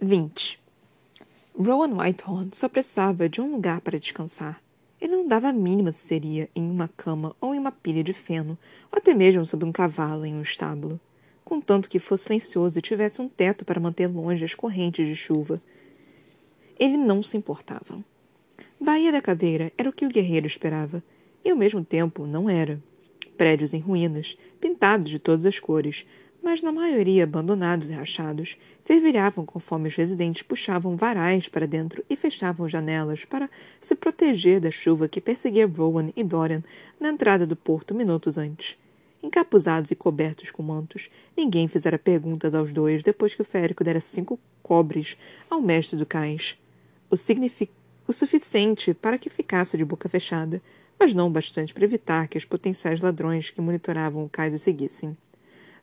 20. Rowan Whitehorn só precisava de um lugar para descansar. Ele não dava a mínima se seria em uma cama ou em uma pilha de feno, ou até mesmo sob um cavalo em um estábulo. Contanto que fosse silencioso e tivesse um teto para manter longe as correntes de chuva. Ele não se importava. Baía da Caveira era o que o guerreiro esperava, e ao mesmo tempo não era. Prédios em ruínas, pintados de todas as cores, mas na maioria abandonados e rachados, fervilhavam conforme os residentes puxavam varais para dentro e fechavam janelas para se proteger da chuva que perseguia Rowan e Dorian na entrada do porto minutos antes. Encapuzados e cobertos com mantos, ninguém fizera perguntas aos dois depois que o férico dera cinco cobres ao mestre do cais. O, o suficiente para que ficasse de boca fechada, mas não o bastante para evitar que os potenciais ladrões que monitoravam o cais o seguissem.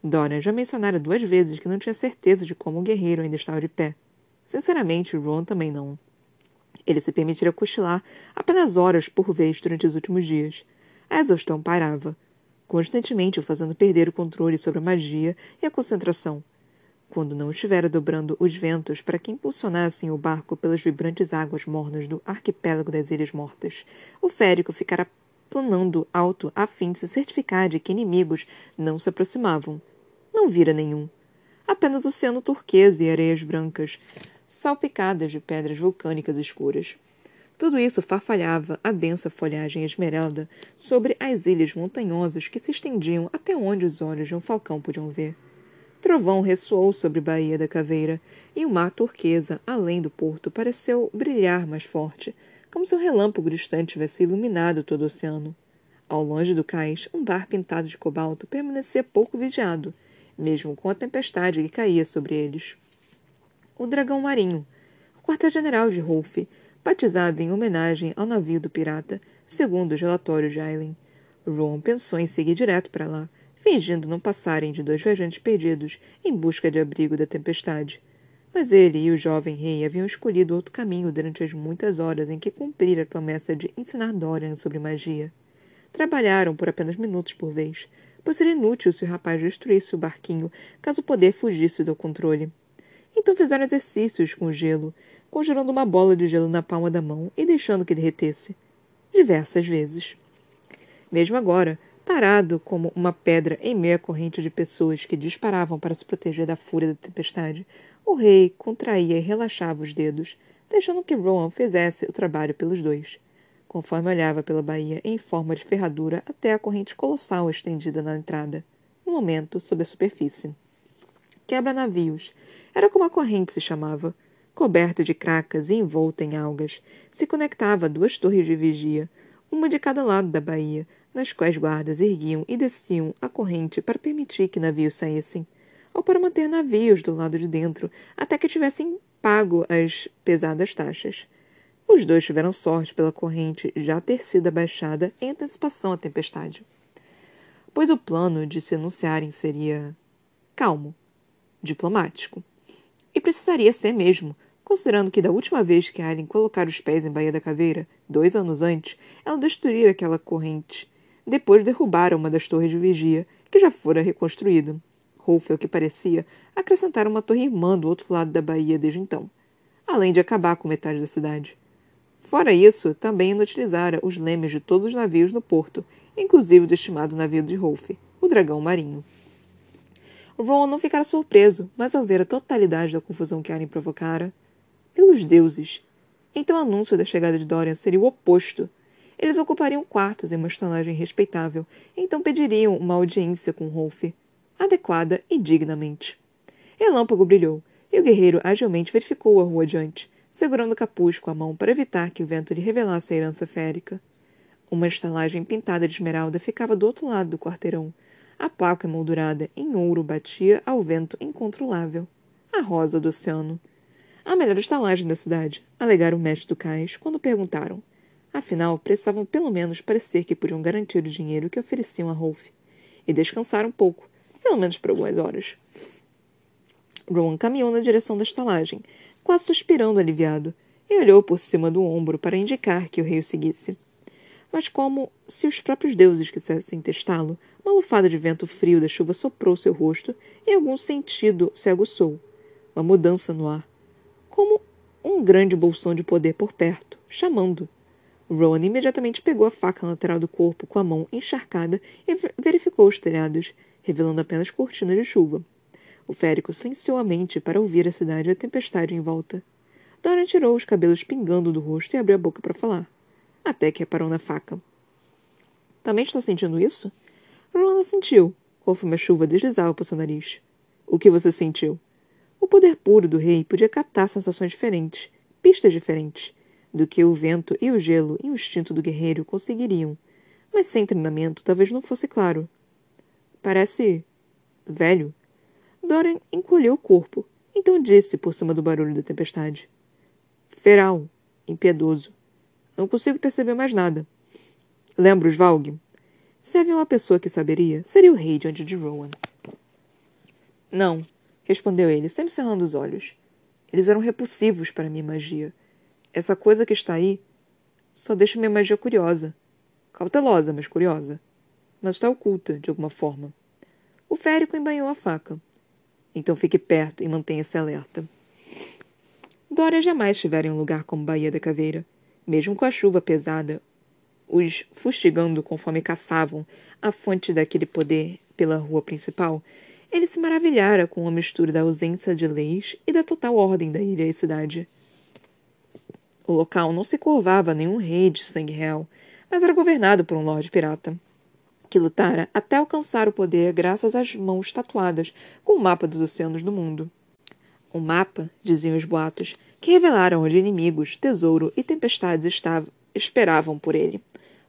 Dorian já mencionara duas vezes que não tinha certeza de como o guerreiro ainda estava de pé. Sinceramente, Ron também não. Ele se permitira cochilar apenas horas por vez durante os últimos dias. A exaustão pairava, constantemente o fazendo perder o controle sobre a magia e a concentração. Quando não estivera dobrando os ventos para que impulsionassem o barco pelas vibrantes águas mornas do arquipélago das Ilhas Mortas, o férico ficara planando alto a fim de se certificar de que inimigos não se aproximavam não vira nenhum. Apenas oceano turquesa e areias brancas, salpicadas de pedras vulcânicas escuras. Tudo isso farfalhava a densa folhagem esmeralda sobre as ilhas montanhosas que se estendiam até onde os olhos de um falcão podiam ver. Trovão ressoou sobre Baía da Caveira, e o mar turquesa, além do porto, pareceu brilhar mais forte, como se um relâmpago distante tivesse iluminado todo o oceano. Ao longe do cais, um bar pintado de cobalto permanecia pouco vigiado, mesmo com a tempestade que caía sobre eles. O dragão marinho, o quartel-general de Rolf, batizado em homenagem ao navio do pirata, segundo os relatórios de Aileen. Ron pensou em seguir direto para lá, fingindo não passarem de dois viajantes perdidos em busca de abrigo da tempestade. Mas ele e o jovem rei haviam escolhido outro caminho durante as muitas horas em que cumprira a promessa de ensinar Dorian sobre magia. Trabalharam por apenas minutos por vez, pois seria inútil se o rapaz destruísse o barquinho caso o poder fugisse do controle. Então fizeram exercícios com gelo, conjurando uma bola de gelo na palma da mão e deixando que derretesse. Diversas vezes. Mesmo agora, parado como uma pedra em meia corrente de pessoas que disparavam para se proteger da fúria da tempestade, o rei contraía e relaxava os dedos, deixando que Rowan fizesse o trabalho pelos dois conforme olhava pela baía em forma de ferradura até a corrente colossal estendida na entrada, no momento sob a superfície. Quebra-navios. Era como a corrente se chamava. Coberta de cracas e envolta em algas, se conectava a duas torres de vigia, uma de cada lado da baía, nas quais guardas erguiam e desciam a corrente para permitir que navios saíssem, ou para manter navios do lado de dentro até que tivessem pago as pesadas taxas. Os dois tiveram sorte pela corrente já ter sido abaixada em antecipação à tempestade. Pois o plano de se anunciarem seria calmo, diplomático. E precisaria ser mesmo, considerando que da última vez que Alien colocara os pés em Baía da Caveira, dois anos antes, ela destruíra aquela corrente. Depois derrubara uma das torres de vigia, que já fora reconstruída. Rolf, ao que parecia, acrescentara uma torre irmã do outro lado da baía desde então, além de acabar com metade da cidade. Fora isso, também inutilizara os lemes de todos os navios no porto, inclusive o do estimado navio de Rolf, o dragão marinho. Ron não ficara surpreso, mas ao ver a totalidade da confusão que Aren provocara. Pelos deuses! Então o anúncio da chegada de Dorian seria o oposto. Eles ocupariam quartos em uma estalagem respeitável, então pediriam uma audiência com Rolf, adequada e dignamente. Relâmpago brilhou, e o guerreiro agilmente verificou a rua adiante, segurando o capuz com a mão para evitar que o vento lhe revelasse a herança férica. Uma estalagem pintada de esmeralda ficava do outro lado do quarteirão. A placa emoldurada em ouro batia ao vento incontrolável. A rosa do oceano. A melhor estalagem da cidade, alegaram o mestre do cais quando perguntaram. Afinal, precisavam pelo menos parecer que podiam garantir o dinheiro que ofereciam a Rolf. E descansar um pouco, pelo menos por algumas horas. Rowan caminhou na direção da estalagem, quase suspirando aliviado, e olhou por cima do ombro para indicar que o rei o seguisse. Mas como se os próprios deuses quisessem testá-lo, uma lufada de vento frio da chuva soprou seu rosto e algum sentido se aguçou. Uma mudança no ar. como um grande bolsão de poder por perto, chamando. Rowan imediatamente pegou a faca lateral do corpo com a mão encharcada e verificou os telhados, revelando apenas cortinas de chuva. O férico silenciou a mente para ouvir a cidade e a tempestade em volta. Dorian tirou os cabelos pingando do rosto e abriu a boca para falar, até que reparou na faca. Também está sentindo isso? Rowan sentiu, conforme a chuva deslizava por seu nariz. O que você sentiu? O poder puro do rei podia captar sensações diferentes, pistas diferentes, do que o vento e o gelo e o instinto do guerreiro conseguiriam, mas sem treinamento talvez não fosse claro. Parece. velho. Dorian encolheu o corpo, então disse por cima do barulho da tempestade: Feral, impiedoso. Não consigo perceber mais nada. Lembra os Valg? Se havia uma pessoa que saberia, seria o rei diante de Rowan. Não, respondeu ele, sempre cerrando os olhos. Eles eram repulsivos para minha magia. Essa coisa que está aí só deixa minha magia curiosa. Cautelosa, mas curiosa. Mas está oculta, de alguma forma. O férico embanhou a faca. Então fique perto e mantenha-se alerta. Dória jamais estivera em um lugar como Baía da Caveira. Mesmo com a chuva pesada, os fustigando conforme caçavam a fonte daquele poder pela rua principal, ele se maravilhara com a mistura da ausência de leis e da total ordem da ilha e cidade. O local não se curvava a nenhum rei de sangue real, mas era governado por um lorde pirata, que lutara até alcançar o poder graças às mãos tatuadas com o mapa dos oceanos do mundo. O mapa, diziam os boatos, que revelaram onde inimigos, tesouro e tempestades estavam, esperavam por ele.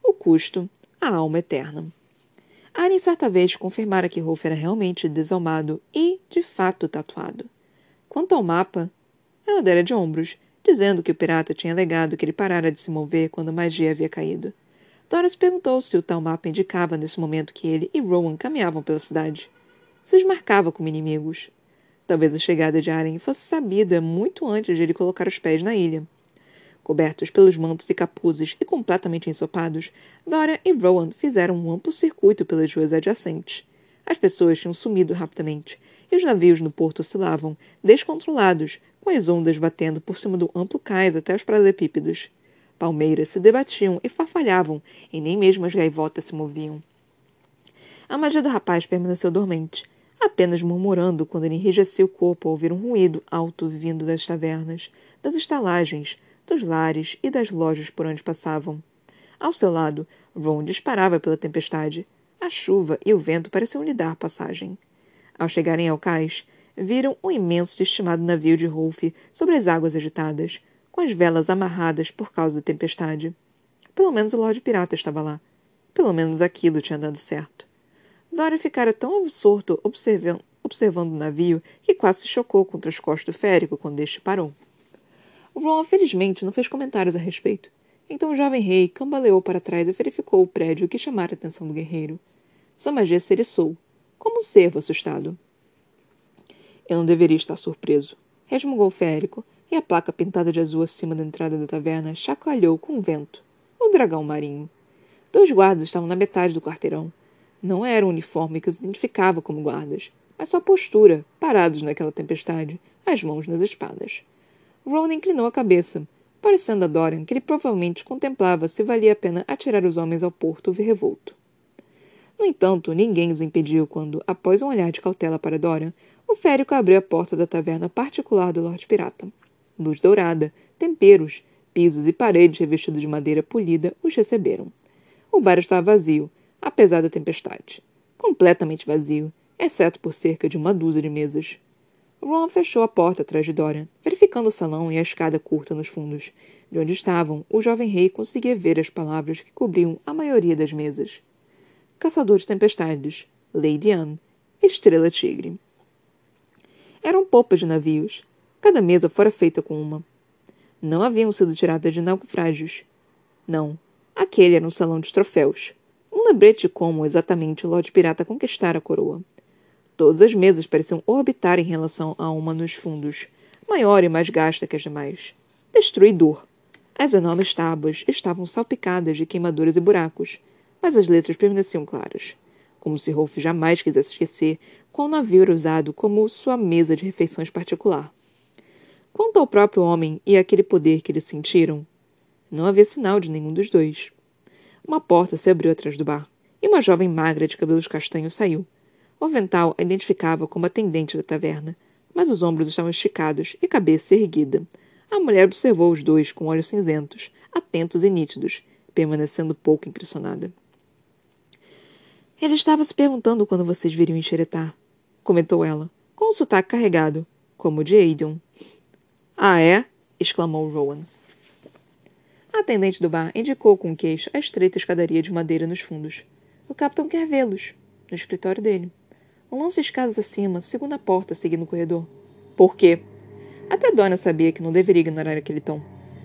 O custo, a alma eterna. Arya certa vez confirmara que Rolf era realmente desalmado e, de fato, tatuado. Quanto ao mapa, ela dera de ombros, dizendo que o pirata tinha alegado que ele parara de se mover quando a magia havia caído. Doris perguntou se o tal mapa indicava nesse momento que ele e Rowan caminhavam pela cidade. Se os marcava como inimigos. Talvez a chegada de Aren fosse sabida muito antes de ele colocar os pés na ilha. Cobertos pelos mantos e capuzes e completamente ensopados, Dora e Rowan fizeram um amplo circuito pelas ruas adjacentes. As pessoas tinham sumido rapidamente, e os navios no porto oscilavam, descontrolados, com as ondas batendo por cima do amplo cais até os paralelepípedos. Palmeiras se debatiam e farfalhavam, e nem mesmo as gaivotas se moviam. A magia do rapaz permaneceu dormente, apenas murmurando quando ele enrijeceu o corpo ao ouvir um ruído alto vindo das tavernas, das estalagens, dos lares e das lojas por onde passavam. Ao seu lado, Ron disparava pela tempestade. A chuva e o vento pareciam lhe dar passagem. Ao chegarem ao cais, viram um imenso e estimado navio de Rolf sobre as águas agitadas, com as velas amarradas por causa da tempestade. Pelo menos o Lorde Pirata estava lá. Pelo menos aquilo tinha dado certo. Dora ficara tão absorto observando, observando o navio que quase se chocou contra os costos do férico quando este parou. O Ron, felizmente, não fez comentários a respeito. Então o jovem rei cambaleou para trás e verificou o prédio que chamara a atenção do guerreiro. Sua magia se como um cervo assustado. Eu não deveria estar surpreso, resmungou Férico, e a placa pintada de azul acima da entrada da taverna chacoalhou com o vento. O dragão marinho. Dois guardas estavam na metade do quarteirão. Não era o uniforme que os identificava como guardas, mas sua postura, parados naquela tempestade, as mãos nas espadas. Ron inclinou a cabeça, parecendo a Dorian que ele provavelmente contemplava se valia a pena atirar os homens ao porto revolto. No entanto, ninguém os impediu quando, após um olhar de cautela para Dorian, o férico abriu a porta da taverna particular do Lorde Pirata. Luz dourada, temperos, pisos e paredes revestidos de madeira polida os receberam. O bar estava vazio, apesar da tempestade. Completamente vazio, exceto por cerca de uma dúzia de mesas. Ron fechou a porta atrás de Dorian, verificando o salão e a escada curta nos fundos. De onde estavam, o jovem rei conseguia ver as palavras que cobriam a maioria das mesas. Caçador de Tempestades, Lady Anne, Estrela Tigre. Eram popas de navios. Cada mesa fora feita com uma. Não haviam sido tiradas de naufrágios. Não. Aquele era um salão de troféus. Um lembrete como exatamente o Lorde Pirata conquistara a coroa. Todas as mesas pareciam orbitar em relação a uma nos fundos, maior e mais gasta que as demais. Destruidor. As enormes tábuas estavam salpicadas de queimaduras e buracos, mas as letras permaneciam claras, como se Rolf jamais quisesse esquecer qual navio era usado como sua mesa de refeições particular. Quanto ao próprio homem e aquele poder que eles sentiram, não havia sinal de nenhum dos dois. Uma porta se abriu atrás do bar, e uma jovem magra de cabelos castanhos saiu. O avental a identificava como atendente da taverna, mas os ombros estavam esticados e cabeça erguida. A mulher observou os dois com olhos cinzentos, atentos e nítidos, permanecendo pouco impressionada. Ele estava se perguntando quando vocês viriam enxeretar, comentou ela, com um sotaque carregado, como o de Aidan. Ah, é? exclamou Rowan. A atendente do bar indicou com o queixo a estreita escadaria de madeira nos fundos. O capitão quer vê-los, no escritório dele. Um lance de escadas acima, segunda porta, seguindo o corredor. Por quê? Até Donna sabia que não deveria ignorar aquele tom.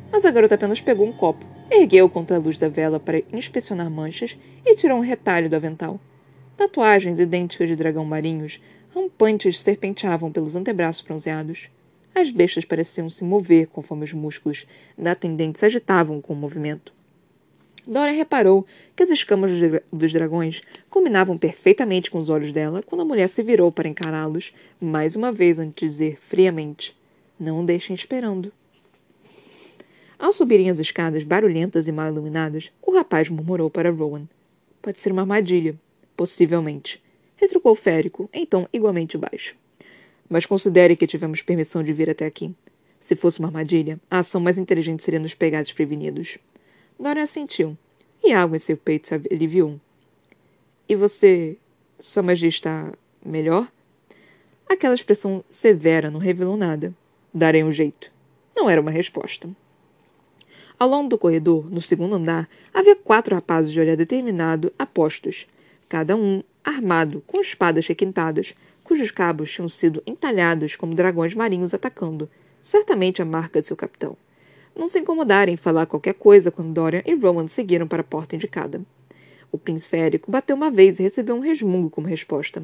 Mas a garota apenas pegou um copo, ergueu contra a luz da vela para inspecionar manchas e tirou um retalho do avental. Tatuagens idênticas de dragão marinhos, rampantes, serpenteavam pelos antebraços bronzeados. As bestas pareciam se mover conforme os músculos da atendente se agitavam com o movimento. Dora reparou que as escamas dos dragões combinavam perfeitamente com os olhos dela quando a mulher se virou para encará-los mais uma vez antes de dizer friamente: Não o deixem esperando. Ao subirem as escadas barulhentas e mal iluminadas, o rapaz murmurou para Rowan: Pode ser uma armadilha. Possivelmente. Retrucou Férico, em tom igualmente baixo. Mas considere que tivemos permissão de vir até aqui. Se fosse uma armadilha, a ação mais inteligente seria nos pegar desprevenidos. Dora assentiu, e algo em seu peito se aliviou. E você. Sua magia está melhor? Aquela expressão severa não revelou nada. Darei um jeito. Não era uma resposta. Ao longo do corredor, no segundo andar, havia quatro rapazes de olhar determinado apostos, cada um armado com espadas requintadas, cujos cabos tinham sido entalhados como dragões marinhos atacando, certamente a marca de seu capitão. Não se incomodaram em falar qualquer coisa quando Dorian e Rowan seguiram para a porta indicada. O príncipe férico bateu uma vez e recebeu um resmungo como resposta.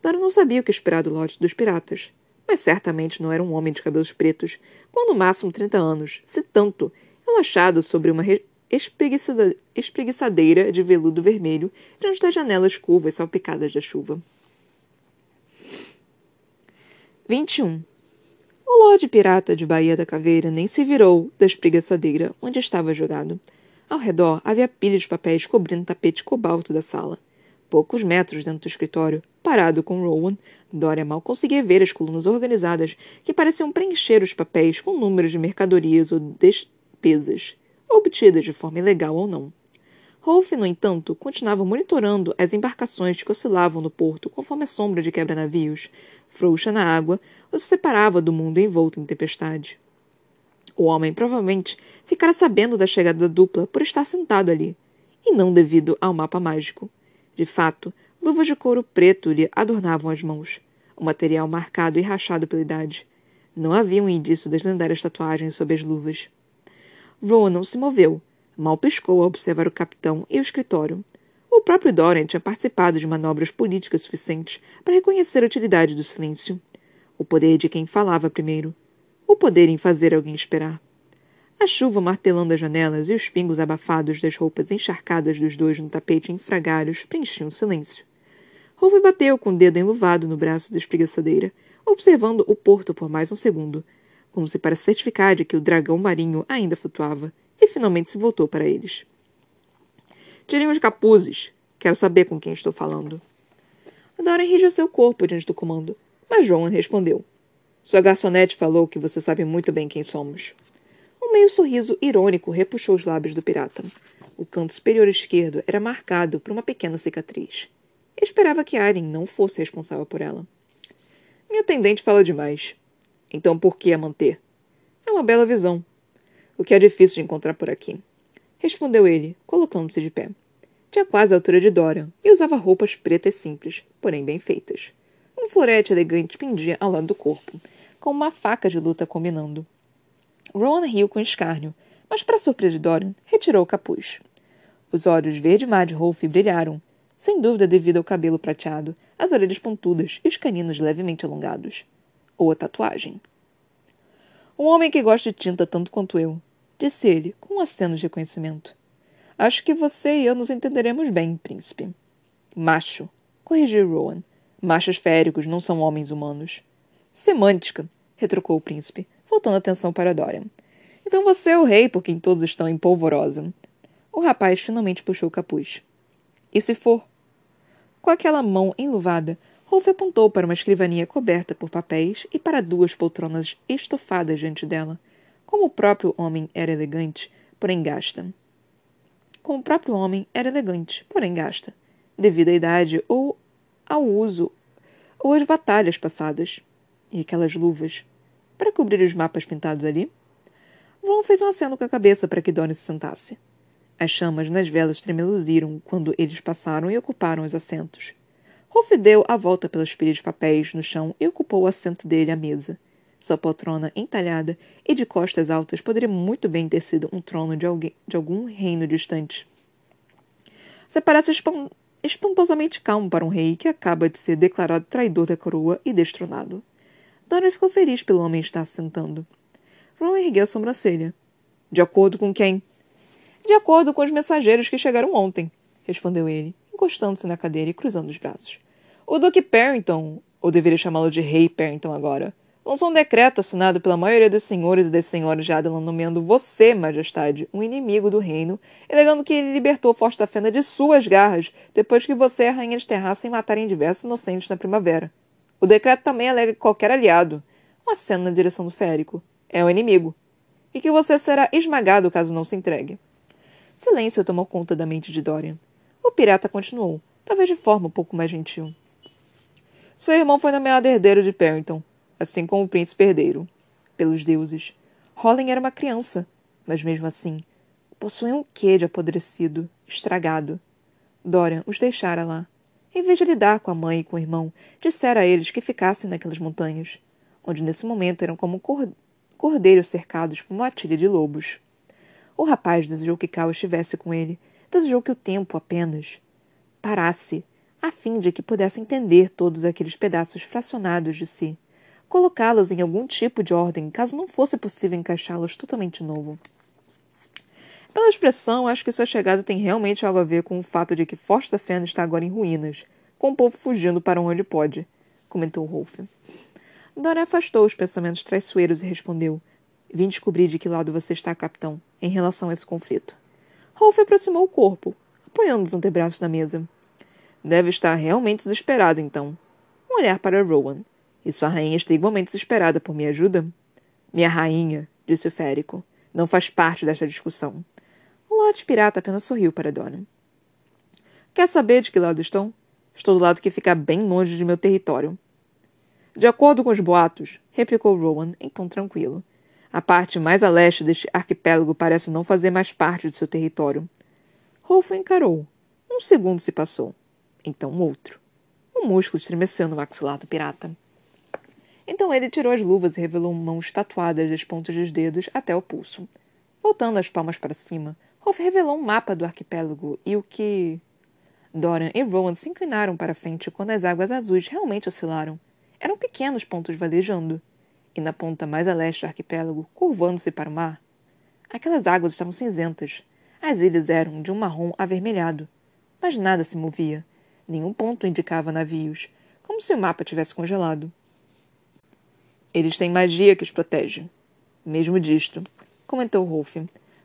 Dorian não sabia o que esperar do lote dos piratas, mas certamente não era um homem de cabelos pretos, com no máximo trinta anos, se tanto, relaxado sobre uma espreguiçadeira de veludo vermelho diante das janelas curvas salpicadas da chuva. 21. O Lorde Pirata de Baía da Caveira nem se virou da espreguiçadeira onde estava jogado. Ao redor havia pilhas de papéis cobrindo o tapete cobalto da sala. Poucos metros dentro do escritório, parado com Rowan, Dória mal conseguia ver as colunas organizadas que pareciam preencher os papéis com números de mercadorias ou despesas, obtidas de forma ilegal ou não. Rolf, no entanto, continuava monitorando as embarcações que oscilavam no porto conforme a sombra de quebra-navios, frouxa na água, os separava do mundo envolto em tempestade. O homem provavelmente ficara sabendo da chegada da dupla por estar sentado ali, e não devido ao mapa mágico. De fato, luvas de couro preto lhe adornavam as mãos, o material marcado e rachado pela idade. Não havia um indício das lendárias tatuagens sob as luvas. Rowan não se moveu, mal piscou ao observar o capitão e o escritório, o próprio Dorian tinha participado de manobras políticas suficientes para reconhecer a utilidade do silêncio. O poder de quem falava primeiro. O poder em fazer alguém esperar. A chuva martelando as janelas e os pingos abafados das roupas encharcadas dos dois no tapete em fragalhos preenchiam o silêncio. Rolf bateu com o dedo enluvado no braço da espreguiçadeira, observando o porto por mais um segundo, como se para certificar de que o dragão marinho ainda flutuava, e finalmente se voltou para eles. Tirem os capuzes. Quero saber com quem estou falando. Dora enrijeceu o corpo diante do comando, mas Joan respondeu. Sua garçonete falou que você sabe muito bem quem somos. Um meio sorriso irônico repuxou os lábios do pirata. O canto superior esquerdo era marcado por uma pequena cicatriz. Esperava que Aren não fosse responsável por ela. Minha atendente fala demais. Então por que a manter? É uma bela visão. O que é difícil de encontrar por aqui respondeu ele, colocando-se de pé. Tinha quase a altura de Dora e usava roupas pretas simples, porém bem feitas. Um florete elegante pendia ao lado do corpo, com uma faca de luta combinando. Rowan riu com escárnio, mas, para surpresa de Dorian, retirou o capuz. Os olhos verde-mar de Rolf brilharam, sem dúvida devido ao cabelo prateado, as orelhas pontudas e os caninos levemente alongados. Ou a tatuagem. Um homem que gosta de tinta tanto quanto eu, disse ele, com um aceno de reconhecimento. Acho que você e eu nos entenderemos bem, príncipe. Macho, corrigiu Rowan. Machos féricos não são homens humanos. Semântica, retrucou o príncipe, voltando a atenção para Dorian. Então você é o rei por quem todos estão em polvorosa. O rapaz finalmente puxou o capuz. E se for? Com aquela mão enluvada, Rolf apontou para uma escrivaninha coberta por papéis e para duas poltronas estofadas diante dela. Como o próprio homem era elegante, porém gasta. Como o próprio homem era elegante, porém gasta, devido à idade ou ao uso ou às batalhas passadas. E aquelas luvas, para cobrir os mapas pintados ali? Ron fez um aceno com a cabeça para que Donnie se sentasse. As chamas nas velas tremeluziram quando eles passaram e ocuparam os assentos. Rolf deu a volta pelas pilhas de papéis no chão e ocupou o assento dele à mesa. Sua poltrona entalhada e de costas altas poderia muito bem ter sido um trono de, alguém, de algum reino distante. Você parece espant espantosamente calmo para um rei que acaba de ser declarado traidor da coroa e destronado. Dora ficou feliz pelo homem estar se sentando. Ron ergueu a sobrancelha. De acordo com quem? De acordo com os mensageiros que chegaram ontem, respondeu ele, encostando-se na cadeira e cruzando os braços. O Duque Perrington, ou deveria chamá-lo de Rei Perrington agora, lançou um decreto assinado pela maioria dos senhores e das senhoras de Adelan nomeando você, Majestade, um inimigo do reino, alegando que ele libertou Forte da Fenda de suas garras depois que você e a Rainha de Terraça matarem diversos inocentes na primavera. O decreto também alega que qualquer aliado, um aceno na direção do férico, é um inimigo, e que você será esmagado caso não se entregue. Silêncio tomou conta da mente de Dorian. O pirata continuou, talvez de forma um pouco mais gentil. Seu irmão foi nomeado herdeiro de Perrington, assim como o príncipe herdeiro. Pelos deuses. Hollen era uma criança, mas mesmo assim, possuía um quê de apodrecido, estragado. Dorian os deixara lá. Em vez de lidar com a mãe e com o irmão, dissera a eles que ficassem naquelas montanhas, onde nesse momento eram como cordeiros cercados por uma matilha de lobos. O rapaz desejou que Cal estivesse com ele, desejou que o tempo apenas parasse, a fim de que pudesse entender todos aqueles pedaços fracionados de si colocá-los em algum tipo de ordem, caso não fosse possível encaixá-los totalmente novo. Pela expressão, acho que sua chegada tem realmente algo a ver com o fato de que Forte da Fena está agora em ruínas, com o povo fugindo para onde pode, comentou Rolf. Dora afastou os pensamentos traiçoeiros e respondeu: Vim descobrir de que lado você está, capitão, em relação a esse conflito. Rolf aproximou o corpo, apoiando os antebraços na mesa. Deve estar realmente desesperado, então. Um olhar para Rowan. E sua rainha está igualmente desesperada por minha ajuda? Minha rainha, disse o férico, não faz parte desta discussão. O Lorde Pirata apenas sorriu para Dona. Quer saber de que lado estou? Estou do lado que fica bem longe de meu território. De acordo com os boatos, replicou Rowan em tom tranquilo, a parte mais a leste deste arquipélago parece não fazer mais parte de seu território. Rolfo encarou. Um segundo se passou. Então outro. Um músculo estremeceu no maxilar do pirata. Então ele tirou as luvas e revelou mãos tatuadas das pontas dos dedos até o pulso. Voltando as palmas para cima, Rolf revelou um mapa do arquipélago e o que. Dorian e Rowan se inclinaram para a frente quando as águas azuis realmente oscilaram. Eram pequenos pontos valejando. E na ponta mais a leste do arquipélago, curvando-se para o mar, aquelas águas estavam cinzentas. As ilhas eram de um marrom avermelhado. Mas nada se movia. Nenhum ponto indicava navios, como se o mapa tivesse congelado. Eles têm magia que os protege. Mesmo disto, comentou Rolf.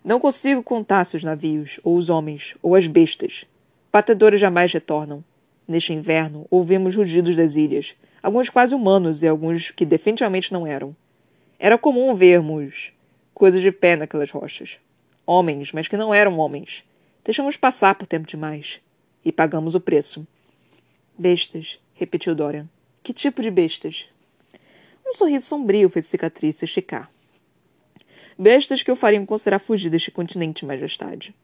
Não consigo contar se os navios, ou os homens, ou as bestas. Batedores jamais retornam. Neste inverno, ouvimos rugidos das ilhas, alguns quase humanos e alguns que definitivamente não eram. Era comum vermos coisas de pé naquelas rochas. Homens, mas que não eram homens. Deixamos passar por tempo demais. E pagamos o preço. Bestas, repetiu Dorian. Que tipo de bestas? Um sorriso sombrio fez cicatriz se esticar. Bestas que o fariam considerar fugir deste continente, majestade.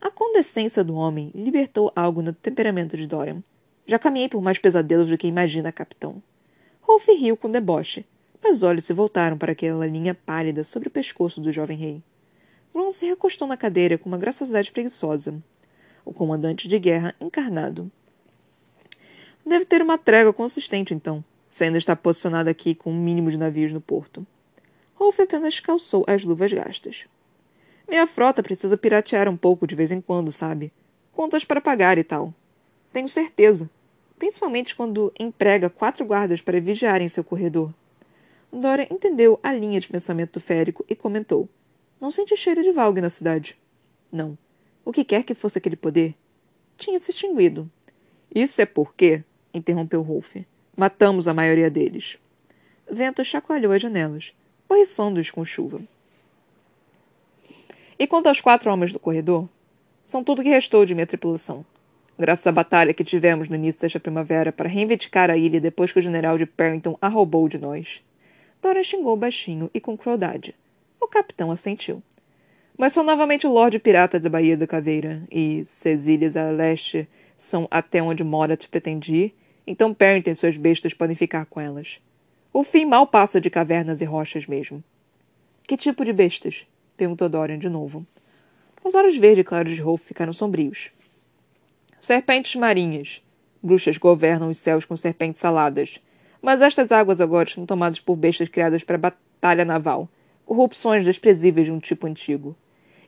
A condescência do homem libertou algo no temperamento de Dorian. Já caminhei por mais pesadelos do que imagina, capitão. Rolf riu com deboche, mas os olhos se voltaram para aquela linha pálida sobre o pescoço do jovem rei. Ron se recostou na cadeira com uma graciosidade preguiçosa. O comandante de guerra encarnado. Deve ter uma trégua consistente, então, se ainda está posicionado aqui com um mínimo de navios no porto. Rolf apenas calçou as luvas gastas. Minha frota precisa piratear um pouco de vez em quando, sabe? Contas para pagar e tal. Tenho certeza. Principalmente quando emprega quatro guardas para vigiarem seu corredor. Dora entendeu a linha de pensamento do férico e comentou. Não senti cheiro de valgue na cidade. Não. O que quer que fosse aquele poder, tinha se extinguido. Isso é porque, interrompeu Rolf, matamos a maioria deles. Vento chacoalhou as janelas, borrifando-os com chuva. E quanto aos quatro homens do corredor? São tudo que restou de minha tripulação. Graças à batalha que tivemos no início desta primavera para reivindicar a ilha depois que o general de Perrington a roubou de nós. Dora xingou baixinho e com crueldade. O capitão assentiu. Mas sou novamente o Lorde Pirata da Baía da Caveira, e se as ilhas a leste são até onde Morat pretende ir, então Perrington e suas bestas podem ficar com elas. O fim mal passa de cavernas e rochas mesmo. Que tipo de bestas? perguntou Dorian de novo. Os olhos verdes claros de Rolf ficaram sombrios. Serpentes marinhas. Bruxas governam os céus com serpentes saladas. Mas estas águas agora estão tomadas por bestas criadas para batalha naval. Corrupções desprezíveis de um tipo antigo.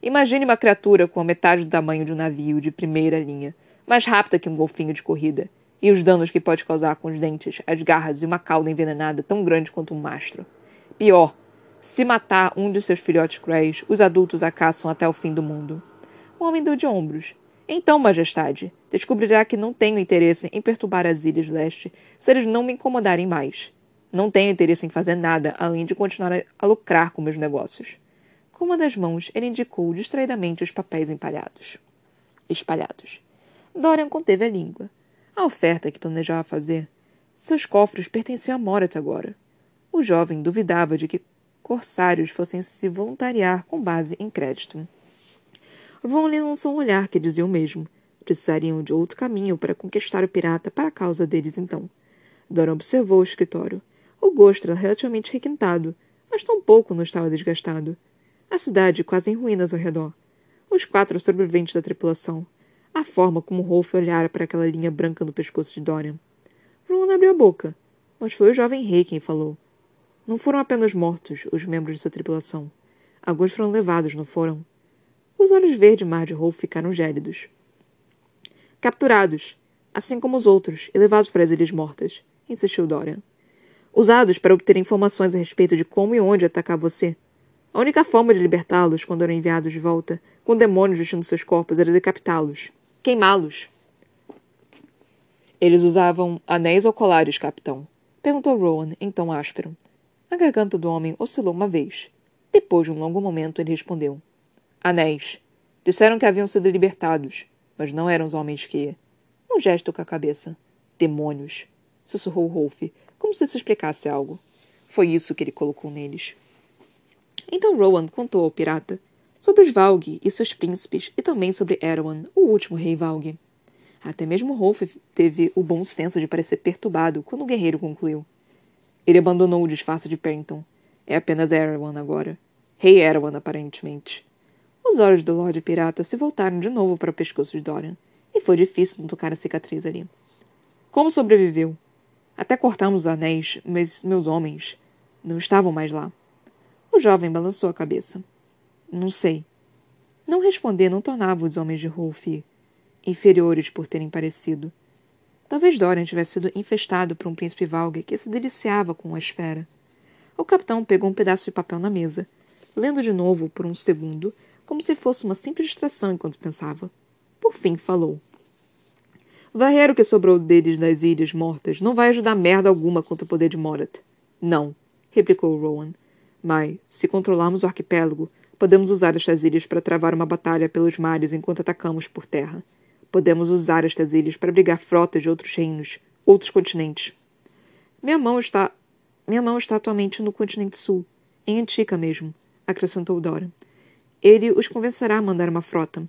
Imagine uma criatura com a metade do tamanho de um navio de primeira linha, mais rápida que um golfinho de corrida, e os danos que pode causar com os dentes, as garras e uma cauda envenenada tão grande quanto um mastro. Pior, se matar um de seus filhotes cruéis, os adultos a caçam até o fim do mundo. O homem deu de ombros. Então, Majestade, descobrirá que não tenho interesse em perturbar as Ilhas Leste se eles não me incomodarem mais. Não tenho interesse em fazer nada além de continuar a lucrar com meus negócios. Com uma das mãos, ele indicou distraidamente os papéis empalhados. Espalhados. Dorian conteve a língua. A oferta que planejava fazer. Seus cofres pertenciam a Morat agora. O jovem duvidava de que corsários fossem se voluntariar com base em crédito. Von lhe lançou um olhar que dizia o mesmo. Precisariam de outro caminho para conquistar o pirata para a causa deles, então. Dora observou o escritório. O gosto era relativamente requintado, mas tão pouco não estava desgastado. A cidade quase em ruínas ao redor. Os quatro sobreviventes da tripulação. A forma como Rolf olhara para aquela linha branca no pescoço de Dorian. Ron abriu a boca, mas foi o jovem rei quem falou. Não foram apenas mortos os membros de sua tripulação. Alguns foram levados, não foram? Os olhos verde mar de Rolf ficaram gélidos. Capturados, assim como os outros, e levados para as Ilhas Mortas, insistiu Dorian. Usados para obter informações a respeito de como e onde atacar você. A única forma de libertá-los quando eram enviados de volta, com demônios vestindo seus corpos, era decapitá-los. Queimá-los. Eles usavam anéis ou colares, capitão? Perguntou Rowan, tom áspero. A garganta do homem oscilou uma vez. Depois de um longo momento, ele respondeu: Anéis. Disseram que haviam sido libertados, mas não eram os homens que. Um gesto com a cabeça. Demônios. Sussurrou Rolf, como se isso explicasse algo. Foi isso que ele colocou neles. Então Rowan contou ao pirata sobre os Valg e seus príncipes e também sobre Erwan, o último rei Valg. Até mesmo Rolf teve o bom senso de parecer perturbado quando o guerreiro concluiu. Ele abandonou o disfarce de Pennington. É apenas Erwan agora. Rei Erwan, aparentemente. Os olhos do Lorde Pirata se voltaram de novo para o pescoço de Dorian, e foi difícil não tocar a cicatriz ali. Como sobreviveu? Até cortamos os anéis, mas meus homens não estavam mais lá. O jovem balançou a cabeça. Não sei. Não responder não tornava os homens de Rolf inferiores por terem parecido. Talvez Dorian tivesse sido infestado por um príncipe Valga que se deliciava com a espera. O capitão pegou um pedaço de papel na mesa, lendo de novo por um segundo como se fosse uma simples distração enquanto pensava. Por fim, falou. Varrer o que sobrou deles das ilhas mortas não vai ajudar merda alguma contra o poder de Morat. Não, replicou Rowan. Mas, se controlarmos o arquipélago, podemos usar estas ilhas para travar uma batalha pelos mares enquanto atacamos por terra. Podemos usar estas ilhas para brigar frotas de outros reinos, outros continentes. Minha mão está. Minha mão está atualmente no continente sul, em Antica mesmo, acrescentou Dora. Ele os convencerá a mandar uma frota.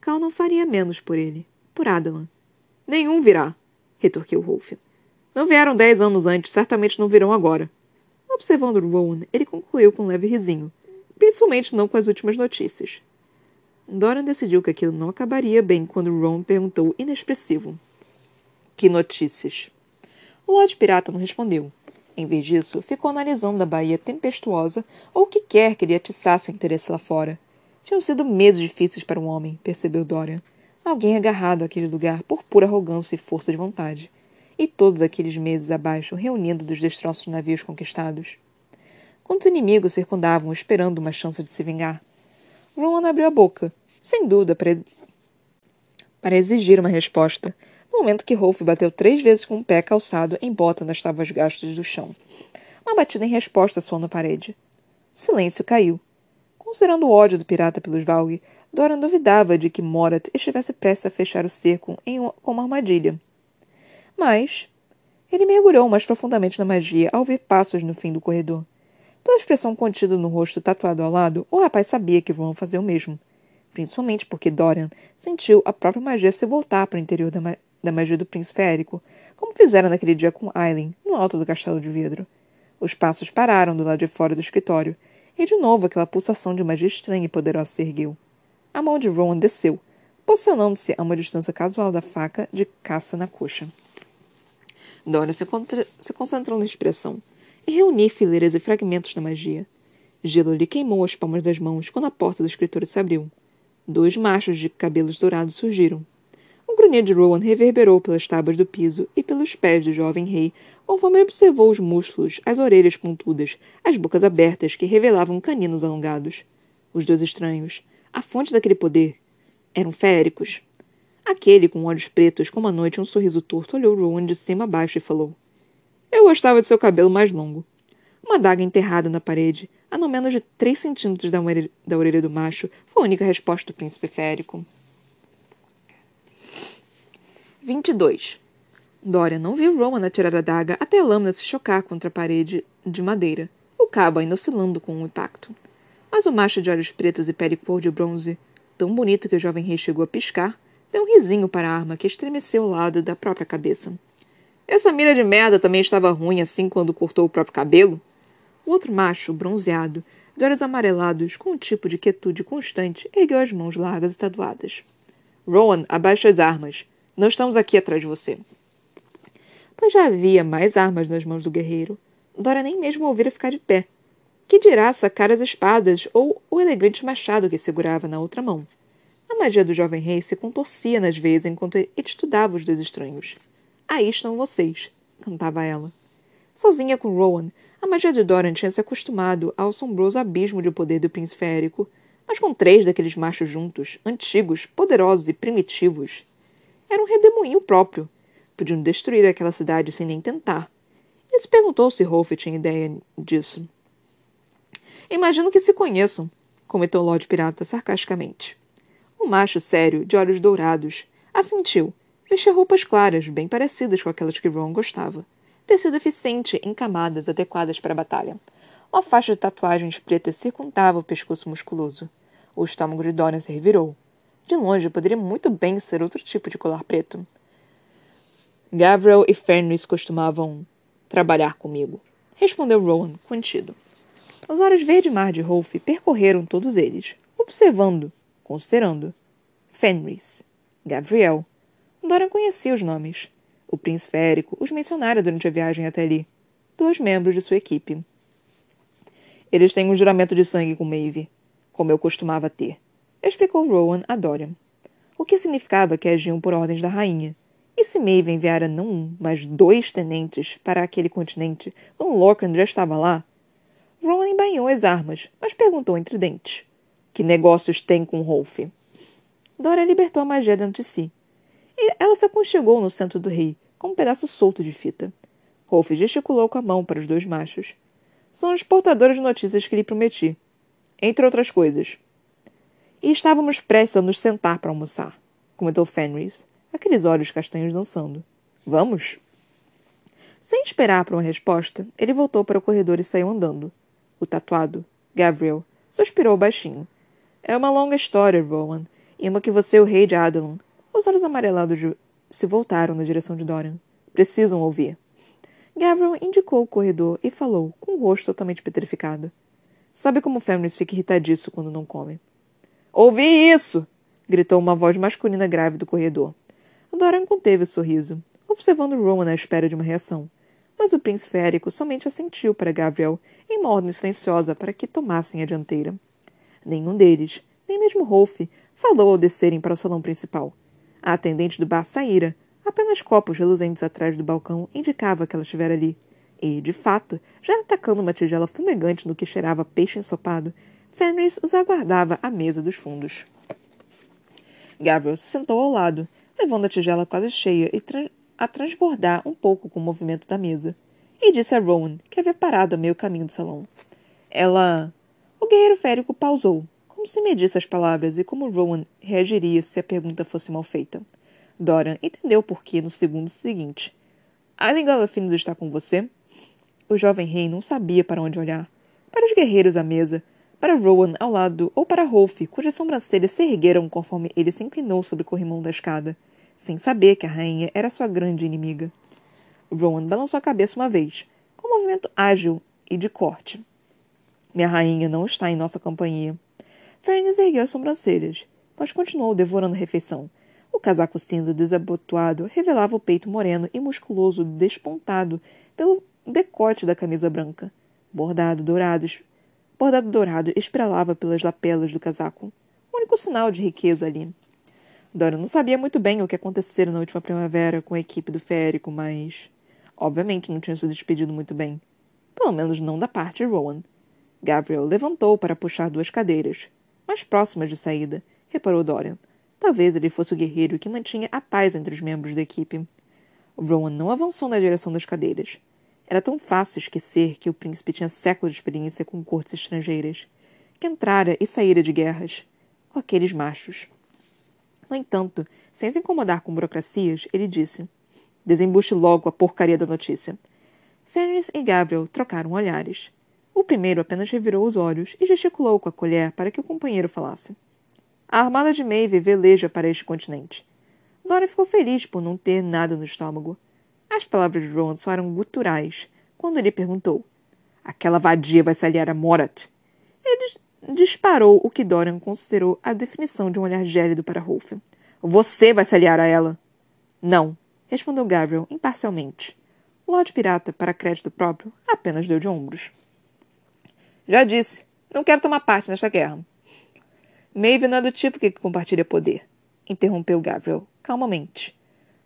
Cal não faria menos por ele, por Adalan. Nenhum virá, retorquiu Rolf. Não vieram dez anos antes, certamente não virão agora. Observando Rowan, ele concluiu com um leve risinho, principalmente não com as últimas notícias. Doran decidiu que aquilo não acabaria bem quando Ron perguntou inexpressivo. Que notícias? O Lorde Pirata não respondeu. Em vez disso, ficou analisando a baía tempestuosa ou o que quer que lhe atiçasse o interesse lá fora. Tinham sido meses difíceis para um homem, percebeu Dorian. Alguém agarrado àquele lugar por pura arrogância e força de vontade. E todos aqueles meses abaixo, reunindo dos destroços de navios conquistados. quando os inimigos circundavam esperando uma chance de se vingar. Rowan abriu a boca, sem dúvida, para, para exigir uma resposta, no momento que Rolf bateu três vezes com o pé calçado em bota nas tábuas gastas do chão. Uma batida em resposta soou na parede. Silêncio caiu. Considerando o ódio do pirata pelos Valg, Doran duvidava de que Morat estivesse prestes a fechar o cerco uma, com uma armadilha. Mas ele mergulhou mais profundamente na magia ao ver passos no fim do corredor. Pela expressão contida no rosto tatuado ao lado, o rapaz sabia que vão fazer o mesmo. Principalmente porque Dorian sentiu a própria magia se voltar para o interior da, ma da magia do príncipe Érico, como fizeram naquele dia com Aileen, no alto do castelo de vidro. Os passos pararam do lado de fora do escritório, e de novo aquela pulsação de magia estranha e poderosa se ergueu. A mão de Rowan desceu, posicionando-se a uma distância casual da faca de caça na coxa. Dora se, se concentrou na expressão e reuniu fileiras e fragmentos da magia. Gelo lhe queimou as palmas das mãos quando a porta do escritório se abriu. Dois machos de cabelos dourados surgiram. Grunhido de Rowan reverberou pelas tábuas do piso e pelos pés do jovem rei, conforme observou os músculos, as orelhas pontudas, as bocas abertas que revelavam caninos alongados. Os dois estranhos, a fonte daquele poder, eram féricos. Aquele, com olhos pretos como a noite e um sorriso torto, olhou Rowan de cima a baixo e falou: Eu gostava de seu cabelo mais longo. Uma daga enterrada na parede, a não menos de três centímetros da orelha, da orelha do macho, foi a única resposta do príncipe férico. 22. Dorian não viu Rowan atirar a daga até a lâmina se chocar contra a parede de madeira, o cabo ainda oscilando com o impacto. Mas o macho de olhos pretos e pele cor de bronze, tão bonito que o jovem rei chegou a piscar, Deu um risinho para a arma que estremeceu ao lado da própria cabeça. Essa mira de merda também estava ruim assim quando cortou o próprio cabelo? O outro macho, bronzeado, de olhos amarelados, com um tipo de quietude constante, ergueu as mãos largas e tatuadas. Rowan, abaixe as armas. Não estamos aqui atrás de você. Pois já havia mais armas nas mãos do guerreiro. Dora nem mesmo ouvira ficar de pé. Que dirá sacar as espadas ou o elegante machado que segurava na outra mão? A magia do jovem rei se contorcia nas veias enquanto ele estudava os dois estranhos. Aí estão vocês, cantava ela. Sozinha com Rowan, a magia de Doran tinha se acostumado ao assombroso abismo de poder do príncipe Érico, mas com três daqueles machos juntos, antigos, poderosos e primitivos. Era um redemoinho próprio. Podiam destruir aquela cidade sem nem tentar. E se perguntou se Rolf tinha ideia disso. Imagino que se conheçam, comentou Lord Pirata sarcasticamente. O macho sério, de olhos dourados, assentiu. Vestia roupas claras, bem parecidas com aquelas que Ron gostava. Tecido eficiente em camadas adequadas para a batalha. Uma faixa de tatuagens pretas circundava o pescoço musculoso. O estômago de Dorian se revirou. De longe, poderia muito bem ser outro tipo de colar preto. Gabriel e Fenris costumavam trabalhar comigo, respondeu Rowan, contido. Os olhos verde-mar de Rolf percorreram todos eles, observando, considerando. Fenris, Gabriel. Dora conhecia os nomes. O príncipe Érico os mencionara durante a viagem até ali. Dois membros de sua equipe. Eles têm um juramento de sangue com Maeve, como eu costumava ter, explicou Rowan a Dorian. O que significava que agiam por ordens da rainha. E se Maeve enviara não um, mas dois tenentes para aquele continente, quando Lorcan já estava lá? Rowan embainhou as armas, mas perguntou entre dentes. Que negócios tem com Rolf? Dora libertou a magia dentro de si. E ela se aconchegou no centro do rei, com um pedaço solto de fita. Rolf gesticulou com a mão para os dois machos. São os portadores de notícias que lhe prometi. Entre outras coisas. E estávamos prestes a nos sentar para almoçar, comentou Fenris, aqueles olhos castanhos dançando. Vamos? Sem esperar por uma resposta, ele voltou para o corredor e saiu andando. O tatuado, Gabriel, suspirou baixinho. É uma longa história, Rowan, e uma que você o rei de Adalon. Os olhos amarelados de... se voltaram na direção de Dorian. Precisam ouvir. Gabriel indicou o corredor e falou, com o rosto totalmente petrificado. Sabe como Fenris fica irritadiço quando não come? Ouvi isso! gritou uma voz masculina grave do corredor. Dorian conteve o sorriso, observando Rowan à espera de uma reação. Mas o príncipe Érico somente assentiu para Gabriel em uma ordem silenciosa para que tomassem a dianteira. Nenhum deles, nem mesmo Rolf, falou ao descerem para o salão principal. A atendente do bar saíra. Apenas copos reluzentes atrás do balcão indicava que ela estivera ali. E, de fato, já atacando uma tigela fumegante no que cheirava peixe ensopado, Fenris os aguardava à mesa dos fundos. Gabriel se sentou ao lado, levando a tigela quase cheia e tra a transbordar um pouco com o movimento da mesa, e disse a Rowan, que havia parado a meio caminho do salão. Ela. O guerreiro férico pausou, como se medisse as palavras e como Rowan reagiria se a pergunta fosse mal feita. Dorian entendeu por que no segundo seguinte. Aileen Galafinos está com você? O jovem rei não sabia para onde olhar. Para os guerreiros à mesa, para Rowan ao lado ou para Rolf, cujas sobrancelhas se ergueram conforme ele se inclinou sobre o corrimão da escada, sem saber que a rainha era sua grande inimiga. Rowan balançou a cabeça uma vez, com um movimento ágil e de corte. Minha rainha não está em nossa companhia. Fernes ergueu as sobrancelhas, mas continuou devorando a refeição. O casaco cinza desabotoado revelava o peito moreno e musculoso despontado pelo decote da camisa branca. Bordado dourado bordado dourado estrelava pelas lapelas do casaco. O único sinal de riqueza ali. Dora não sabia muito bem o que acontecera na última primavera com a equipe do Férico, mas. Obviamente não tinha se despedido muito bem. Pelo menos não da parte de Rowan. Gabriel levantou para puxar duas cadeiras, mais próximas de saída, reparou Dorian. Talvez ele fosse o guerreiro que mantinha a paz entre os membros da equipe. Rowan não avançou na direção das cadeiras. Era tão fácil esquecer que o príncipe tinha séculos de experiência com cortes estrangeiras, que entrara e saíra de guerras, com aqueles machos. No entanto, sem se incomodar com burocracias, ele disse: Desembuche logo a porcaria da notícia. Fenris e Gabriel trocaram olhares. O primeiro apenas revirou os olhos e gesticulou com a colher para que o companheiro falasse. A armada de Maeve veleja para este continente. Dora ficou feliz por não ter nada no estômago. As palavras de Ron soaram guturais quando ele perguntou: Aquela vadia vai se aliar a Morat? Ele disparou o que Dorian considerou a definição de um olhar gélido para Rolf. Você vai se aliar a ela? Não, respondeu Gabriel imparcialmente. Lord Pirata, para crédito próprio, apenas deu de ombros. Já disse, não quero tomar parte nesta guerra. Maeve não é do tipo que compartilha poder, interrompeu Gabriel, calmamente.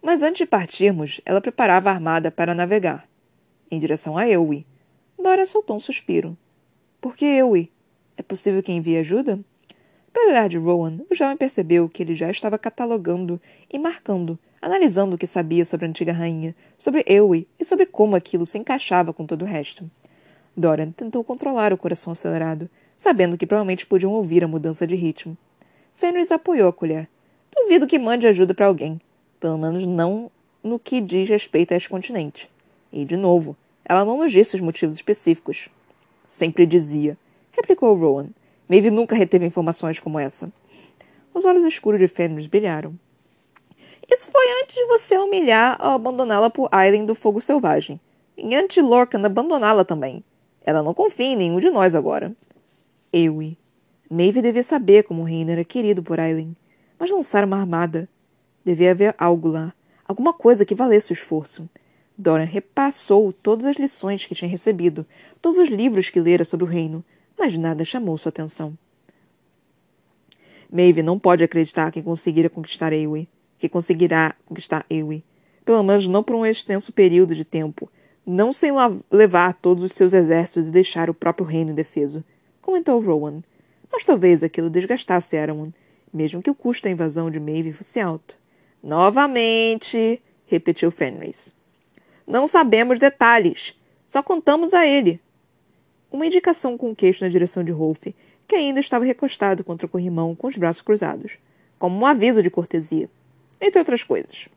Mas antes de partirmos, ela preparava a armada para navegar, em direção a Ewi. Dora soltou um suspiro. Por que Ewi? É possível que envie ajuda? Pelo olhar de Rowan, o jovem percebeu que ele já estava catalogando e marcando, analisando o que sabia sobre a antiga rainha, sobre Ewi e sobre como aquilo se encaixava com todo o resto. Dorian tentou controlar o coração acelerado, sabendo que provavelmente podiam ouvir a mudança de ritmo. Fenris apoiou a colher. Duvido que mande ajuda para alguém pelo menos não no que diz respeito a este continente. E, de novo, ela não nos disse os motivos específicos. Sempre dizia, replicou Rowan. Maeve nunca reteve informações como essa. Os olhos escuros de Fenris brilharam. Isso foi antes de você humilhar ao abandoná-la por Aileen do Fogo Selvagem. E antes de Lorcan abandoná-la também. Ela não confia em nenhum de nós agora. Ewe. Maeve devia saber como o reino era querido por Aileen. Mas lançar uma armada, Devia haver algo lá, alguma coisa que valesse o esforço. Dorian repassou todas as lições que tinha recebido, todos os livros que lera sobre o reino, mas nada chamou sua atenção. Maeve não pode acreditar que conseguirá conquistar Ewe, que conseguirá conquistar Ewe, pelo menos não por um extenso período de tempo, não sem levar todos os seus exércitos e deixar o próprio reino indefeso, comentou Rowan. Mas talvez aquilo desgastasse Erawan, mesmo que o custo da invasão de Maeve fosse alto. Novamente, repetiu Fenris. Não sabemos detalhes. Só contamos a ele. Uma indicação com o queixo na direção de Rolf, que ainda estava recostado contra o corrimão com os braços cruzados, como um aviso de cortesia, entre outras coisas.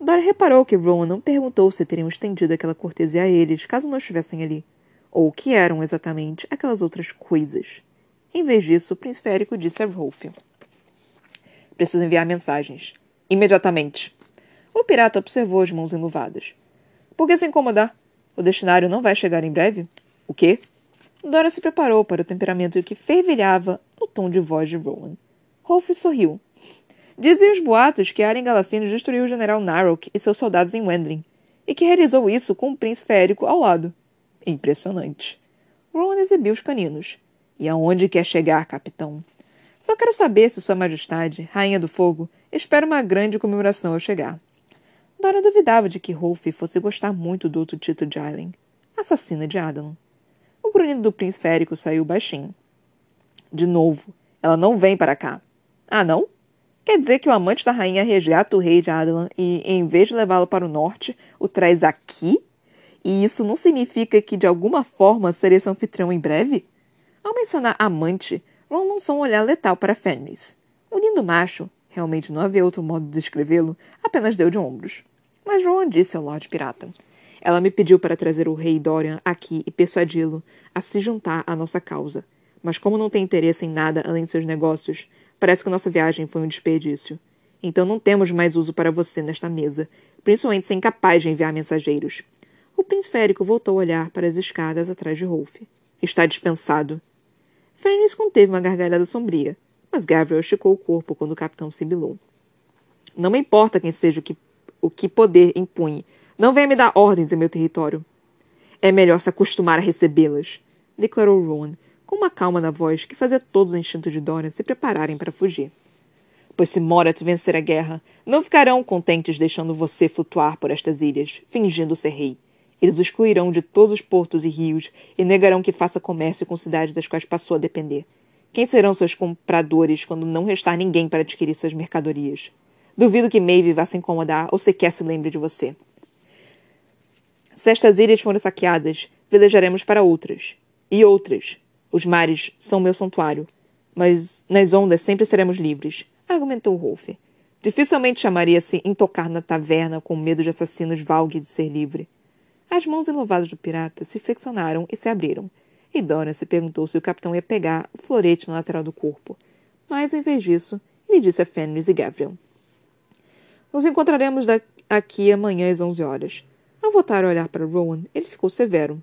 Dora reparou que Rowan não perguntou se teriam estendido aquela cortesia a eles caso não estivessem ali, ou o que eram exatamente aquelas outras coisas. Em vez disso, o príncipe Érico disse a Rolf: Preciso enviar mensagens. Imediatamente. O pirata observou as mãos enluvadas. Por que se incomodar? O destinário não vai chegar em breve? O quê? Dora se preparou para o temperamento que fervilhava no tom de voz de Rowan. Rolf sorriu. Dizem os boatos que Aren Galafino destruiu o general Narok e seus soldados em Wendling, e que realizou isso com um príncipe Érico ao lado. Impressionante. Rowan exibiu os caninos. E aonde quer chegar, capitão? Só quero saber se Sua Majestade, Rainha do Fogo, Espero uma grande comemoração ao chegar. Dora duvidava de que Rolf fosse gostar muito do outro título de Aileen. assassina de Adelan. O grunhido do príncipe férico saiu baixinho. De novo, ela não vem para cá. Ah, não? Quer dizer que o amante da rainha resgata o rei de Adelan e, em vez de levá-lo para o norte, o traz aqui? E isso não significa que, de alguma forma, seria seu anfitrião em breve? Ao mencionar amante, Ron lançou um olhar letal para Fenris. O macho, realmente não havia outro modo de descrevê-lo, apenas deu de ombros. Mas Rowan disse ao Lord Pirata. Ela me pediu para trazer o rei Dorian aqui e persuadi-lo a se juntar à nossa causa. Mas como não tem interesse em nada além de seus negócios, parece que nossa viagem foi um desperdício. Então não temos mais uso para você nesta mesa, principalmente se é incapaz de enviar mensageiros. O príncipe férico voltou a olhar para as escadas atrás de Rolf. Está dispensado. Fernis conteve uma gargalhada sombria, mas Gabriel esticou o corpo quando o capitão sibilou. Não me importa quem seja o que, o que poder impunhe. Não venha me dar ordens em meu território. É melhor se acostumar a recebê-las, declarou Rowan, com uma calma na voz que fazia todos os instintos de Dorian se prepararem para fugir. Pois se Morat vencer a guerra, não ficarão contentes deixando você flutuar por estas ilhas, fingindo ser rei. Eles o excluirão de todos os portos e rios e negarão que faça comércio com cidades das quais passou a depender. Quem serão seus compradores quando não restar ninguém para adquirir suas mercadorias? Duvido que Maeve vá se incomodar ou sequer se lembre de você. Se estas ilhas forem saqueadas, velejaremos para outras. E outras. Os mares são meu santuário, mas nas ondas sempre seremos livres, argumentou Rolf. Dificilmente chamaria-se em tocar na taverna com medo de assassinos valgue de ser livre. As mãos enluvadas do pirata se flexionaram e se abriram, e Dora se perguntou se o capitão ia pegar o florete na lateral do corpo. Mas, em vez disso, ele disse a Fenris e Gabriel. Nos encontraremos aqui amanhã às onze horas. Ao voltar a olhar para Rowan, ele ficou severo.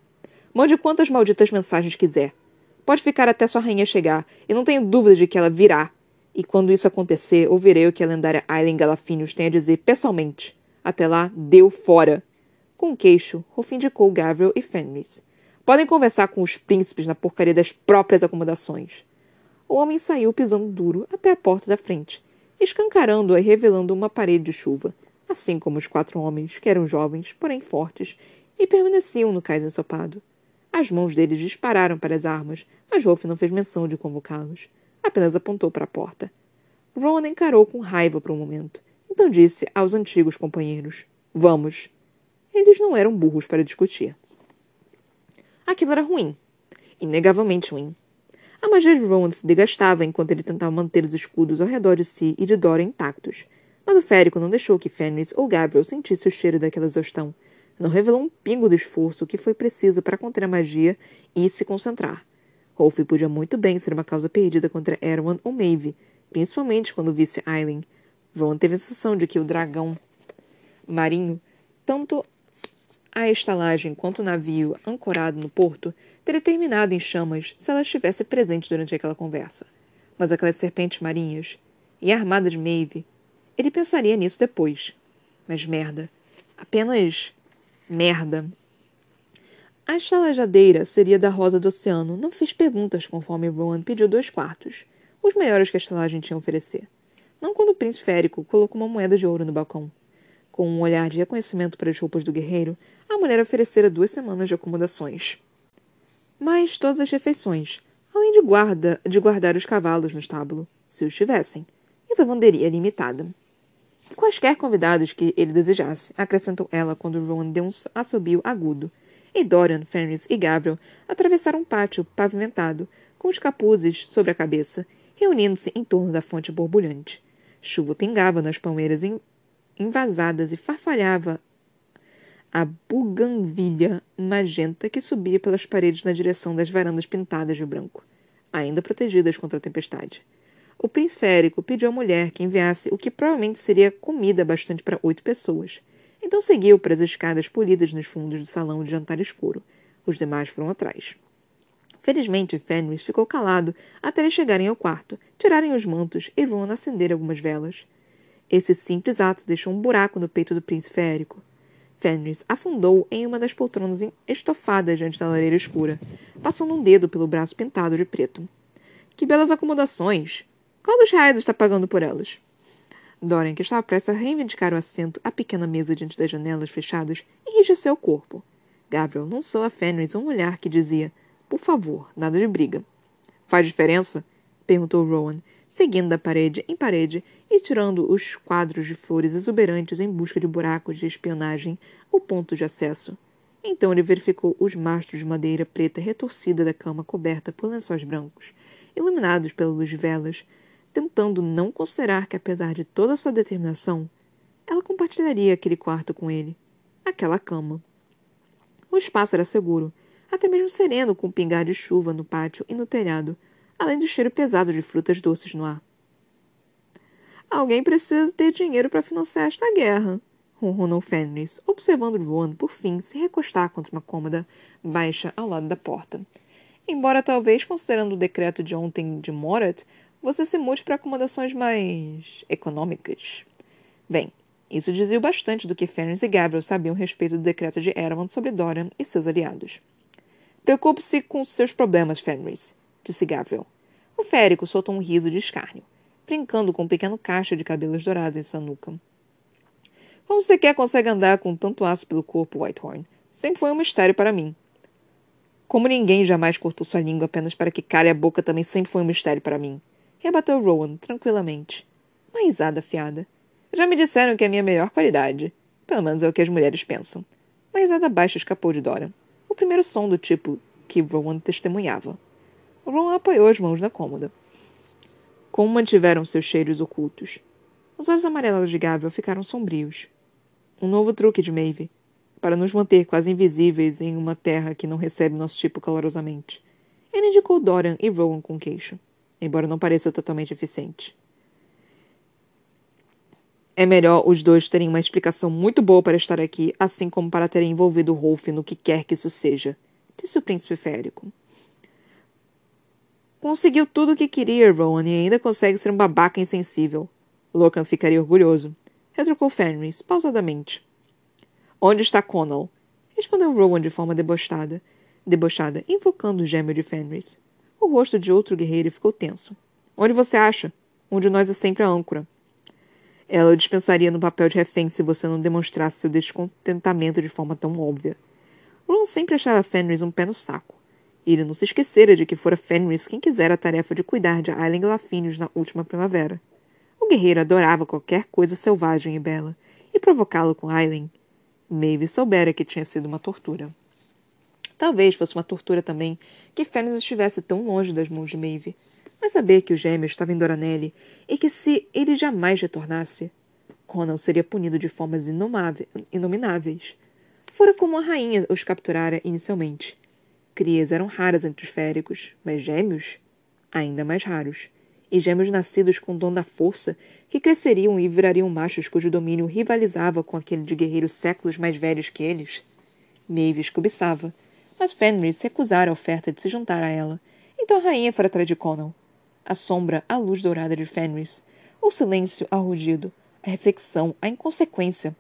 Mande quantas malditas mensagens quiser. Pode ficar até sua rainha chegar, e não tenho dúvida de que ela virá. E quando isso acontecer, ouvirei o que a lendária Aileen Galafinius tem a dizer pessoalmente. Até lá, deu fora. Com o queixo, Rolf indicou Gabriel e Fenris. Podem conversar com os príncipes na porcaria das próprias acomodações. O homem saiu pisando duro até a porta da frente, escancarando-a e revelando uma parede de chuva, assim como os quatro homens, que eram jovens, porém fortes, e permaneciam no cais ensopado. As mãos deles dispararam para as armas, mas Rolf não fez menção de convocá-los. Apenas apontou para a porta. Rowan encarou com raiva por um momento. Então disse aos antigos companheiros: Vamos. Eles não eram burros para discutir. Aquilo era ruim. Inegavelmente ruim. A magia de Rowan se desgastava enquanto ele tentava manter os escudos ao redor de si e de Dora intactos. Mas o férico não deixou que Fenris ou Gabriel sentisse o cheiro daquela exaustão não revelou um pingo do esforço que foi preciso para conter a magia e se concentrar. Rolf podia muito bem ser uma causa perdida contra Erwan ou Maeve, principalmente quando visse Aileen. Ron teve a sensação de que o dragão marinho, tanto a estalagem quanto o navio ancorado no porto, teria terminado em chamas se ela estivesse presente durante aquela conversa. Mas aquelas serpentes marinhas, e a armada de Maeve, ele pensaria nisso depois. Mas merda. Apenas Merda. A estalajadeira seria da Rosa do Oceano. Não fez perguntas conforme Rowan pediu dois quartos, os melhores que a estalagem tinha a oferecer. Não quando o príncipe férico colocou uma moeda de ouro no balcão. Com um olhar de reconhecimento para as roupas do guerreiro, a mulher oferecera duas semanas de acomodações. Mas todas as refeições, além de, guarda, de guardar os cavalos no estábulo, se os tivessem, e lavanderia limitada quaisquer convidados que ele desejasse, acrescentou ela quando Rowan deu um assobio agudo. E Dorian, Fenris e Gabriel atravessaram um pátio pavimentado, com os capuzes sobre a cabeça, reunindo-se em torno da fonte borbulhante. Chuva pingava nas palmeiras envasadas e farfalhava a buganvilha magenta que subia pelas paredes na direção das varandas pintadas de branco, ainda protegidas contra a tempestade. O príncipe Érico pediu à mulher que enviasse o que provavelmente seria comida bastante para oito pessoas. Então seguiu para as escadas polidas nos fundos do salão de jantar escuro. Os demais foram atrás. Felizmente, Fenris ficou calado até eles chegarem ao quarto, tirarem os mantos e Ron acender algumas velas. Esse simples ato deixou um buraco no peito do príncipe Érico. Fenris afundou em uma das poltronas estofadas diante da lareira escura, passando um dedo pelo braço pintado de preto. Que belas acomodações! Qual dos reais está pagando por elas? Dorian, que estava prestes a reivindicar o assento à pequena mesa diante das janelas fechadas, enrijeceu o corpo. Gabriel lançou a Fenris um olhar que dizia: Por favor, nada de briga. Faz diferença? perguntou Rowan, seguindo da parede em parede e tirando os quadros de flores exuberantes em busca de buracos de espionagem ou pontos de acesso. Então ele verificou os mastros de madeira preta retorcida da cama coberta por lençóis brancos, iluminados pela luz de velas, tentando não considerar que, apesar de toda sua determinação, ela compartilharia aquele quarto com ele, aquela cama. O espaço era seguro, até mesmo sereno com um pingar de chuva no pátio e no telhado, além do cheiro pesado de frutas doces no ar. Alguém precisa ter dinheiro para financiar esta guerra, ronronou Fenris, observando Rowan, por fim, se recostar contra uma cômoda baixa ao lado da porta. Embora talvez, considerando o decreto de ontem de Morat, você se mude para acomodações mais econômicas. Bem, isso dizia bastante do que Fenris e Gabriel sabiam a respeito do decreto de Erawan sobre Dorian e seus aliados. Preocupe-se com seus problemas, Fenris, disse. O férico soltou um riso de escárnio, brincando com um pequeno caixa de cabelos dourados em sua nuca. Como você quer consegue andar com tanto aço pelo corpo, Whitehorn? Sempre foi um mistério para mim. Como ninguém jamais cortou sua língua apenas para que cale a boca também sempre foi um mistério para mim. Rebateu Rowan, tranquilamente. Uma risada afiada. Já me disseram que é a minha melhor qualidade. Pelo menos é o que as mulheres pensam. Uma risada baixa escapou de Dora. O primeiro som do tipo que Rowan testemunhava. Rowan apoiou as mãos na cômoda. Como mantiveram seus cheiros ocultos? Os olhos amarelos de Gabriel ficaram sombrios. Um novo truque de Maeve, para nos manter quase invisíveis em uma terra que não recebe nosso tipo calorosamente. Ele indicou Dorian e Rowan com queixo, embora não pareça totalmente eficiente. É melhor os dois terem uma explicação muito boa para estar aqui, assim como para terem envolvido Rolf no que quer que isso seja, disse o príncipe férico. Conseguiu tudo o que queria, Rowan, e ainda consegue ser um babaca insensível. Lorcan ficaria orgulhoso retrucou Fenris, pausadamente. Onde está Connell? Respondeu Rowan de forma debochada, debochada, invocando o gêmeo de Fenris. O rosto de outro guerreiro ficou tenso. Onde você acha? Um de nós é sempre a âncora. Ela o dispensaria no papel de refém se você não demonstrasse seu descontentamento de forma tão óbvia. Rowan sempre achava Fenris um pé no saco. Ele não se esquecera de que fora Fenris quem quisera a tarefa de cuidar de Aileen Glafinius na última primavera. O guerreiro adorava qualquer coisa selvagem e bela, e provocá-lo com Aileen. Maeve soubera que tinha sido uma tortura. Talvez fosse uma tortura também que Fênix estivesse tão longe das mãos de Maeve, mas saber que o gêmeo estava em Doranelli e que se ele jamais retornasse, Conan seria punido de formas inomináveis. Fora como a rainha os capturara inicialmente. Crias eram raras entre os féricos, mas gêmeos? Ainda mais raros e gêmeos nascidos com o dom da força, que cresceriam e virariam machos cujo domínio rivalizava com aquele de guerreiros séculos mais velhos que eles. Mavis cobiçava, mas Fenris recusara a oferta de se juntar a ela, então a rainha fora atrás de Conan. A sombra, a luz dourada de Fenris, o silêncio ao rugido, a reflexão, a inconsequência.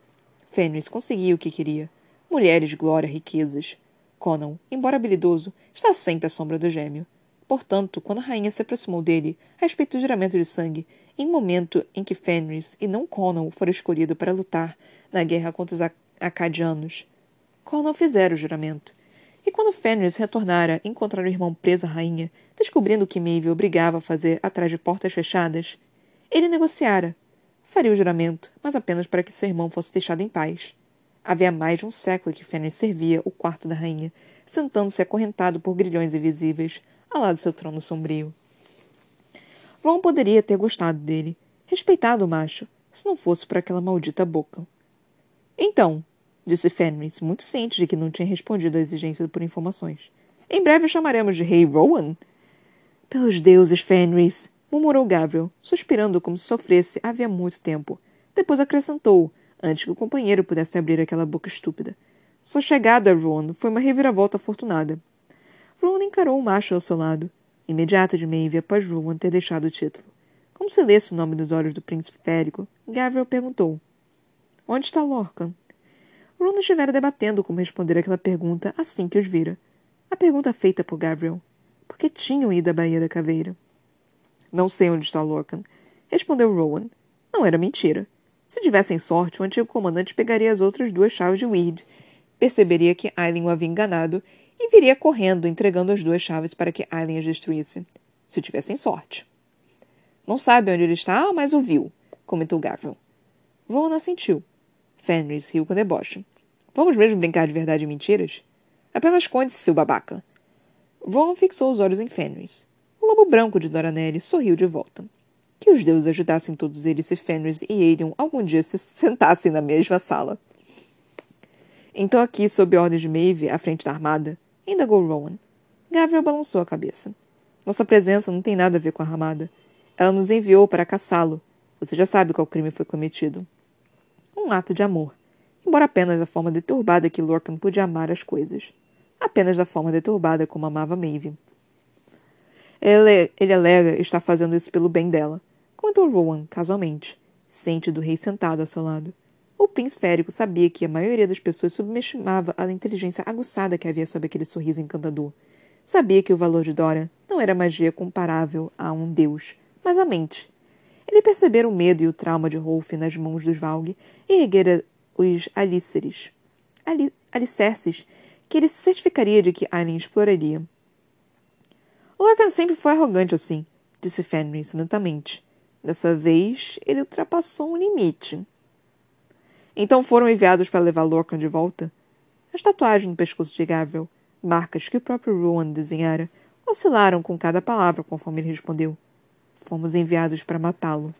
Fenris conseguia o que queria. Mulheres, glória, riquezas. Conan, embora habilidoso, está sempre à sombra do gêmeo. Portanto, quando a rainha se aproximou dele, a respeito do juramento de sangue, em momento em que Fenris e não Conan fora escolhido para lutar na guerra contra os Acadianos, Conan fizera o juramento. E quando Fenris retornara e encontrar o irmão preso à rainha, descobrindo o que Maeve obrigava a fazer atrás de portas fechadas, ele negociara. Faria o juramento, mas apenas para que seu irmão fosse deixado em paz. Havia mais de um século que Fenris servia o quarto da rainha, sentando-se acorrentado por grilhões invisíveis, ao lado do seu trono sombrio. Ron poderia ter gostado dele, respeitado o macho, se não fosse por aquela maldita boca. Então, disse Fenris, muito ciente de que não tinha respondido à exigência por informações. Em breve chamaremos de Rei Rowan? Pelos deuses, Fenris, murmurou Gabriel, suspirando como se sofresse havia muito tempo. Depois acrescentou, antes que o companheiro pudesse abrir aquela boca estúpida. Sua chegada, Ron, foi uma reviravolta afortunada. Rowan encarou o macho ao seu lado, imediato de Maeve após Rowan ter deixado o título. Como se lesse o nome nos olhos do príncipe férico, Gabriel perguntou: Onde está Lorcan? Rowan estivera debatendo como responder aquela pergunta assim que os vira. A pergunta feita por Gabriel. Por que tinham ido à Baía da Caveira? Não sei onde está Lorcan, respondeu Rowan. Não era mentira. Se tivessem sorte, o antigo comandante pegaria as outras duas chaves de Weird perceberia que Aileen o havia enganado e viria correndo, entregando as duas chaves para que Aileen as destruísse, se tivessem sorte. Não sabe onde ele está, mas o viu, comentou Gavril. Ron assentiu. Fenris riu com deboche. Vamos mesmo brincar de verdade e mentiras? Apenas conte-se, seu babaca. Ron fixou os olhos em Fenris. O lobo branco de Doranelli sorriu de volta. Que os deuses ajudassem todos eles se Fenris e Aiden algum dia se sentassem na mesma sala. Então aqui, sob ordem de Maeve, à frente da armada, indagou Rowan. Gabriel balançou a cabeça. Nossa presença não tem nada a ver com a armada. Ela nos enviou para caçá-lo. Você já sabe qual crime foi cometido. Um ato de amor. Embora apenas da forma deturbada que Lorcan podia amar as coisas. Apenas da forma deturbada como amava Maeve. Ele, ele alega estar fazendo isso pelo bem dela, comentou Rowan, casualmente, ciente do rei sentado ao seu lado. O príncipe férico sabia que a maioria das pessoas subestimava a inteligência aguçada que havia sob aquele sorriso encantador. Sabia que o valor de Dora não era magia comparável a um deus, mas a mente. Ele percebera o medo e o trauma de Rolf nas mãos dos Valg e erguera os alíceres, ali, alicerces que ele se certificaria de que Aileen exploraria. Lorcan sempre foi arrogante assim, disse Fenris lentamente. Dessa vez, ele ultrapassou um limite. Então foram enviados para levar Lorcan de volta? As tatuagens no pescoço de Gabriel, marcas que o próprio Rowan desenhara, oscilaram com cada palavra conforme ele respondeu. Fomos enviados para matá-lo.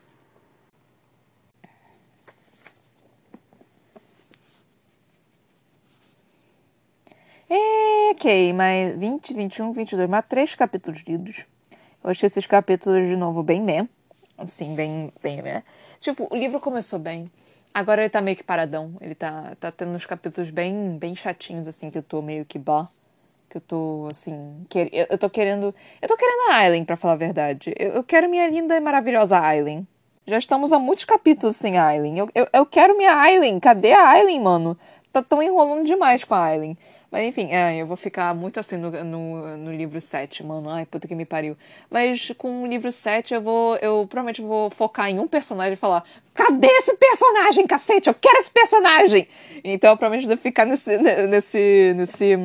É, ok, mas 20, 21, 22, mas três capítulos lidos. Eu achei esses capítulos, de novo, bem meh. Assim, bem, bem meh. Tipo, o livro começou bem. Agora ele tá meio que paradão. Ele tá, tá tendo uns capítulos bem, bem chatinhos, assim, que eu tô meio que bó que eu tô, assim, que, eu, eu tô querendo, eu tô querendo a Aileen, para falar a verdade. Eu, eu, quero minha linda e maravilhosa Aileen. Já estamos há muitos capítulos sem Aileen. Eu, eu, eu quero minha Aileen. Cadê a Aileen, mano? Tá tão enrolando demais com a Aileen. Mas enfim, é, eu vou ficar muito assim no, no, no, livro 7, mano. Ai, puta que me pariu. Mas com o livro 7 eu vou. Eu provavelmente vou focar em um personagem e falar: Cadê esse personagem, cacete? Eu quero esse personagem! Então eu provavelmente vou ficar nesse, nesse, nesse,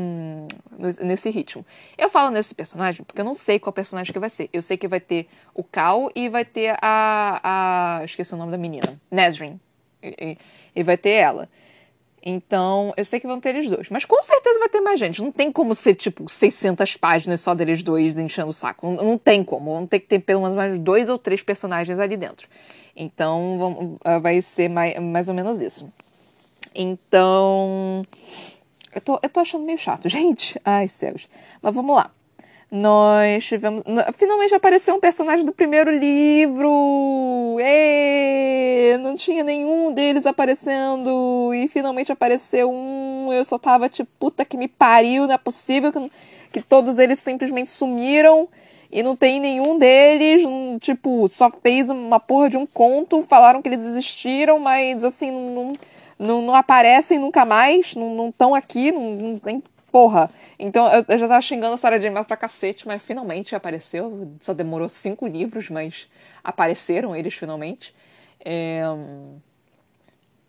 nesse ritmo. Eu falo nesse personagem porque eu não sei qual personagem que vai ser. Eu sei que vai ter o Cal e vai ter a. a esqueci o nome da menina. Nesrin. E, e vai ter ela. Então, eu sei que vão ter eles dois. Mas com certeza vai ter mais gente. Não tem como ser, tipo, 600 páginas só deles dois enchendo o saco. Não, não tem como. Vão ter que ter pelo menos mais dois ou três personagens ali dentro. Então, ah, vai ser mais, mais ou menos isso. Então. Eu tô, eu tô achando meio chato, gente. Ai, céus. Mas vamos lá nós tivemos. Finalmente apareceu um personagem do primeiro livro! Êêê! Não tinha nenhum deles aparecendo! E finalmente apareceu um. Eu só tava tipo, puta que me pariu, não é possível que, que todos eles simplesmente sumiram e não tem nenhum deles. Tipo, só fez uma porra de um conto, falaram que eles existiram, mas assim, não, não, não aparecem nunca mais, não estão aqui, não, não tem porra. Então eu, eu já tava xingando a Sarah J. Maas pra cacete, mas finalmente apareceu. Só demorou cinco livros, mas apareceram eles finalmente. É...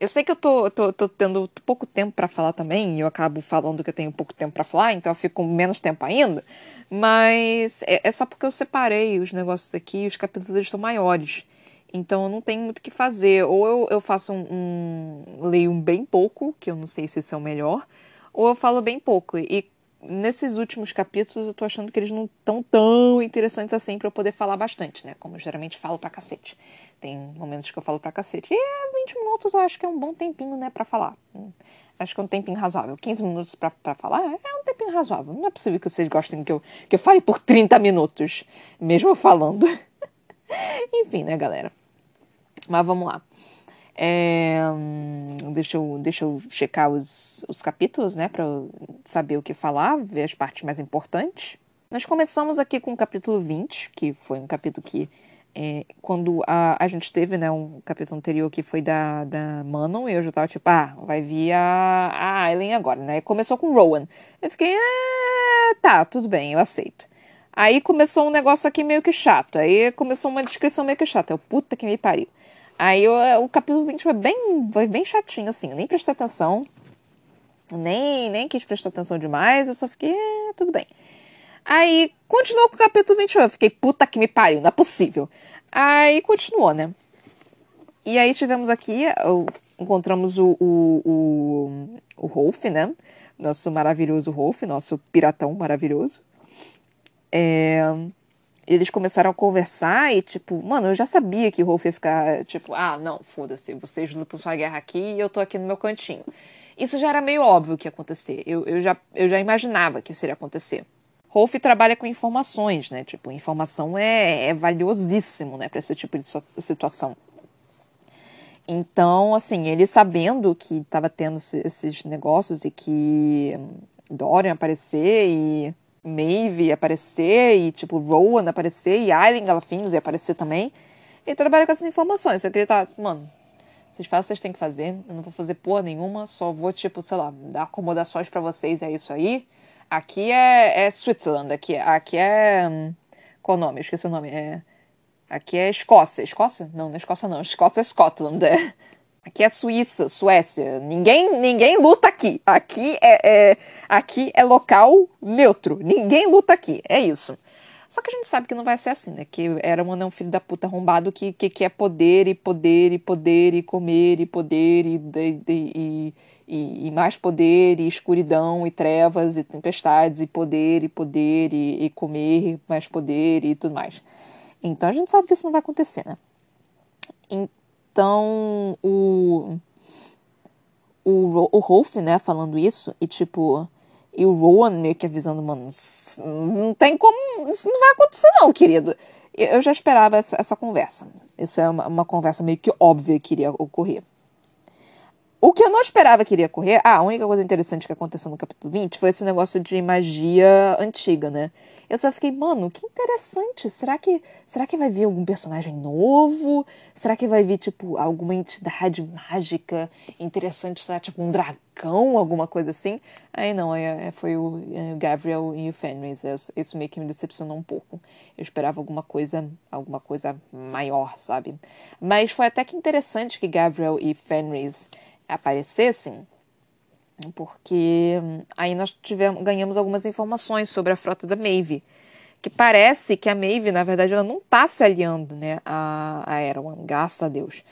Eu sei que eu tô, tô, tô tendo pouco tempo para falar também, e eu acabo falando que eu tenho pouco tempo para falar, então eu fico com menos tempo ainda. Mas é, é só porque eu separei os negócios aqui, os capítulos eles são maiores. Então eu não tenho muito o que fazer. Ou eu, eu faço um, um. leio um bem pouco, que eu não sei se isso é o melhor ou eu falo bem pouco. E nesses últimos capítulos eu tô achando que eles não estão tão interessantes assim para eu poder falar bastante, né? Como eu geralmente falo pra cacete. Tem momentos que eu falo pra cacete. E é, 20 minutos eu acho que é um bom tempinho, né, pra falar. Hum, acho que é um tempinho razoável. 15 minutos pra falar é um tempinho razoável. Não é possível que vocês gostem que eu, que eu fale por 30 minutos, mesmo falando. Enfim, né, galera? Mas vamos lá. É, deixa, eu, deixa eu checar os, os capítulos, né, para saber o que falar, ver as partes mais importantes. Nós começamos aqui com o capítulo 20, que foi um capítulo que, é, quando a, a gente teve, né, um capítulo anterior que foi da, da Manon, e eu já tava tipo, ah, vai vir a, a Aileen agora, né? Começou com Rowan. Eu fiquei, ah, tá, tudo bem, eu aceito. Aí começou um negócio aqui meio que chato. Aí começou uma descrição meio que chata. Eu, puta que me pariu. Aí o, o capítulo 20 foi bem, foi bem chatinho, assim, eu nem prestei atenção. Nem, nem quis prestar atenção demais, eu só fiquei, é, tudo bem. Aí continuou com o capítulo 21. Eu fiquei, puta que me pariu, não é possível. Aí continuou, né? E aí tivemos aqui, encontramos o, o, o, o Rolf, né? Nosso maravilhoso Rolf, nosso piratão maravilhoso. É, eles começaram a conversar e, tipo, mano, eu já sabia que o Rolf ia ficar, tipo, ah, não, foda-se, vocês lutam sua guerra aqui e eu tô aqui no meu cantinho. Isso já era meio óbvio que ia acontecer. Eu, eu, já, eu já imaginava que isso iria acontecer. Rolf trabalha com informações, né? Tipo, informação é, é valiosíssimo, né, para esse tipo de situação. Então, assim, ele sabendo que estava tendo esses negócios e que Dorian aparecer e Maeve aparecer e, tipo, Rowan aparecer e Aileen Galafins ia aparecer também, ele trabalha com essas informações. Só que ele tá, mano, vocês fazem o que vocês têm que fazer, eu não vou fazer porra nenhuma, só vou, tipo, sei lá, dar acomodações para vocês, é isso aí. Aqui é, é Switzerland, aqui, aqui é. Hum, qual o nome? Eu esqueci o nome. É, aqui é Escócia. Escócia? Não, não é Escócia, não. Escócia é Scotland. É. Aqui é Suíça, Suécia. Ninguém, ninguém luta aqui. Aqui é, é, aqui é local neutro. Ninguém luta aqui. É isso. Só que a gente sabe que não vai ser assim, né? Que era um filho da puta arrombado que, que quer poder e poder e poder e comer e poder e, e, e e, e, mais poder, e escuridão, e trevas, e tempestades, e poder, e poder, e, e comer mais poder e tudo mais. Então a gente sabe que isso não vai acontecer, né? Então o. O, o Rolf, né, falando isso, e tipo. E o Rowan meio que avisando, mano, não tem como. Isso não vai acontecer, não, querido. Eu já esperava essa, essa conversa. Isso é uma, uma conversa meio que óbvia que iria ocorrer. O que eu não esperava que iria ocorrer. Ah, a única coisa interessante que aconteceu no capítulo 20 foi esse negócio de magia antiga, né? Eu só fiquei, mano, que interessante. Será que, será que vai vir algum personagem novo? Será que vai vir, tipo, alguma entidade mágica interessante? Será, tipo, um dragão, alguma coisa assim? Aí não, é, foi o, é, Gabriel e o Fenris. Isso meio que me decepcionou um pouco. Eu esperava alguma coisa, alguma coisa maior, sabe? Mas foi até que interessante que Gabriel e Fenris aparecessem, porque aí nós tivemos, ganhamos algumas informações sobre a frota da Maeve, que parece que a Maeve, na verdade, ela não está se aliando né, a, a Erwan, graças a Deus.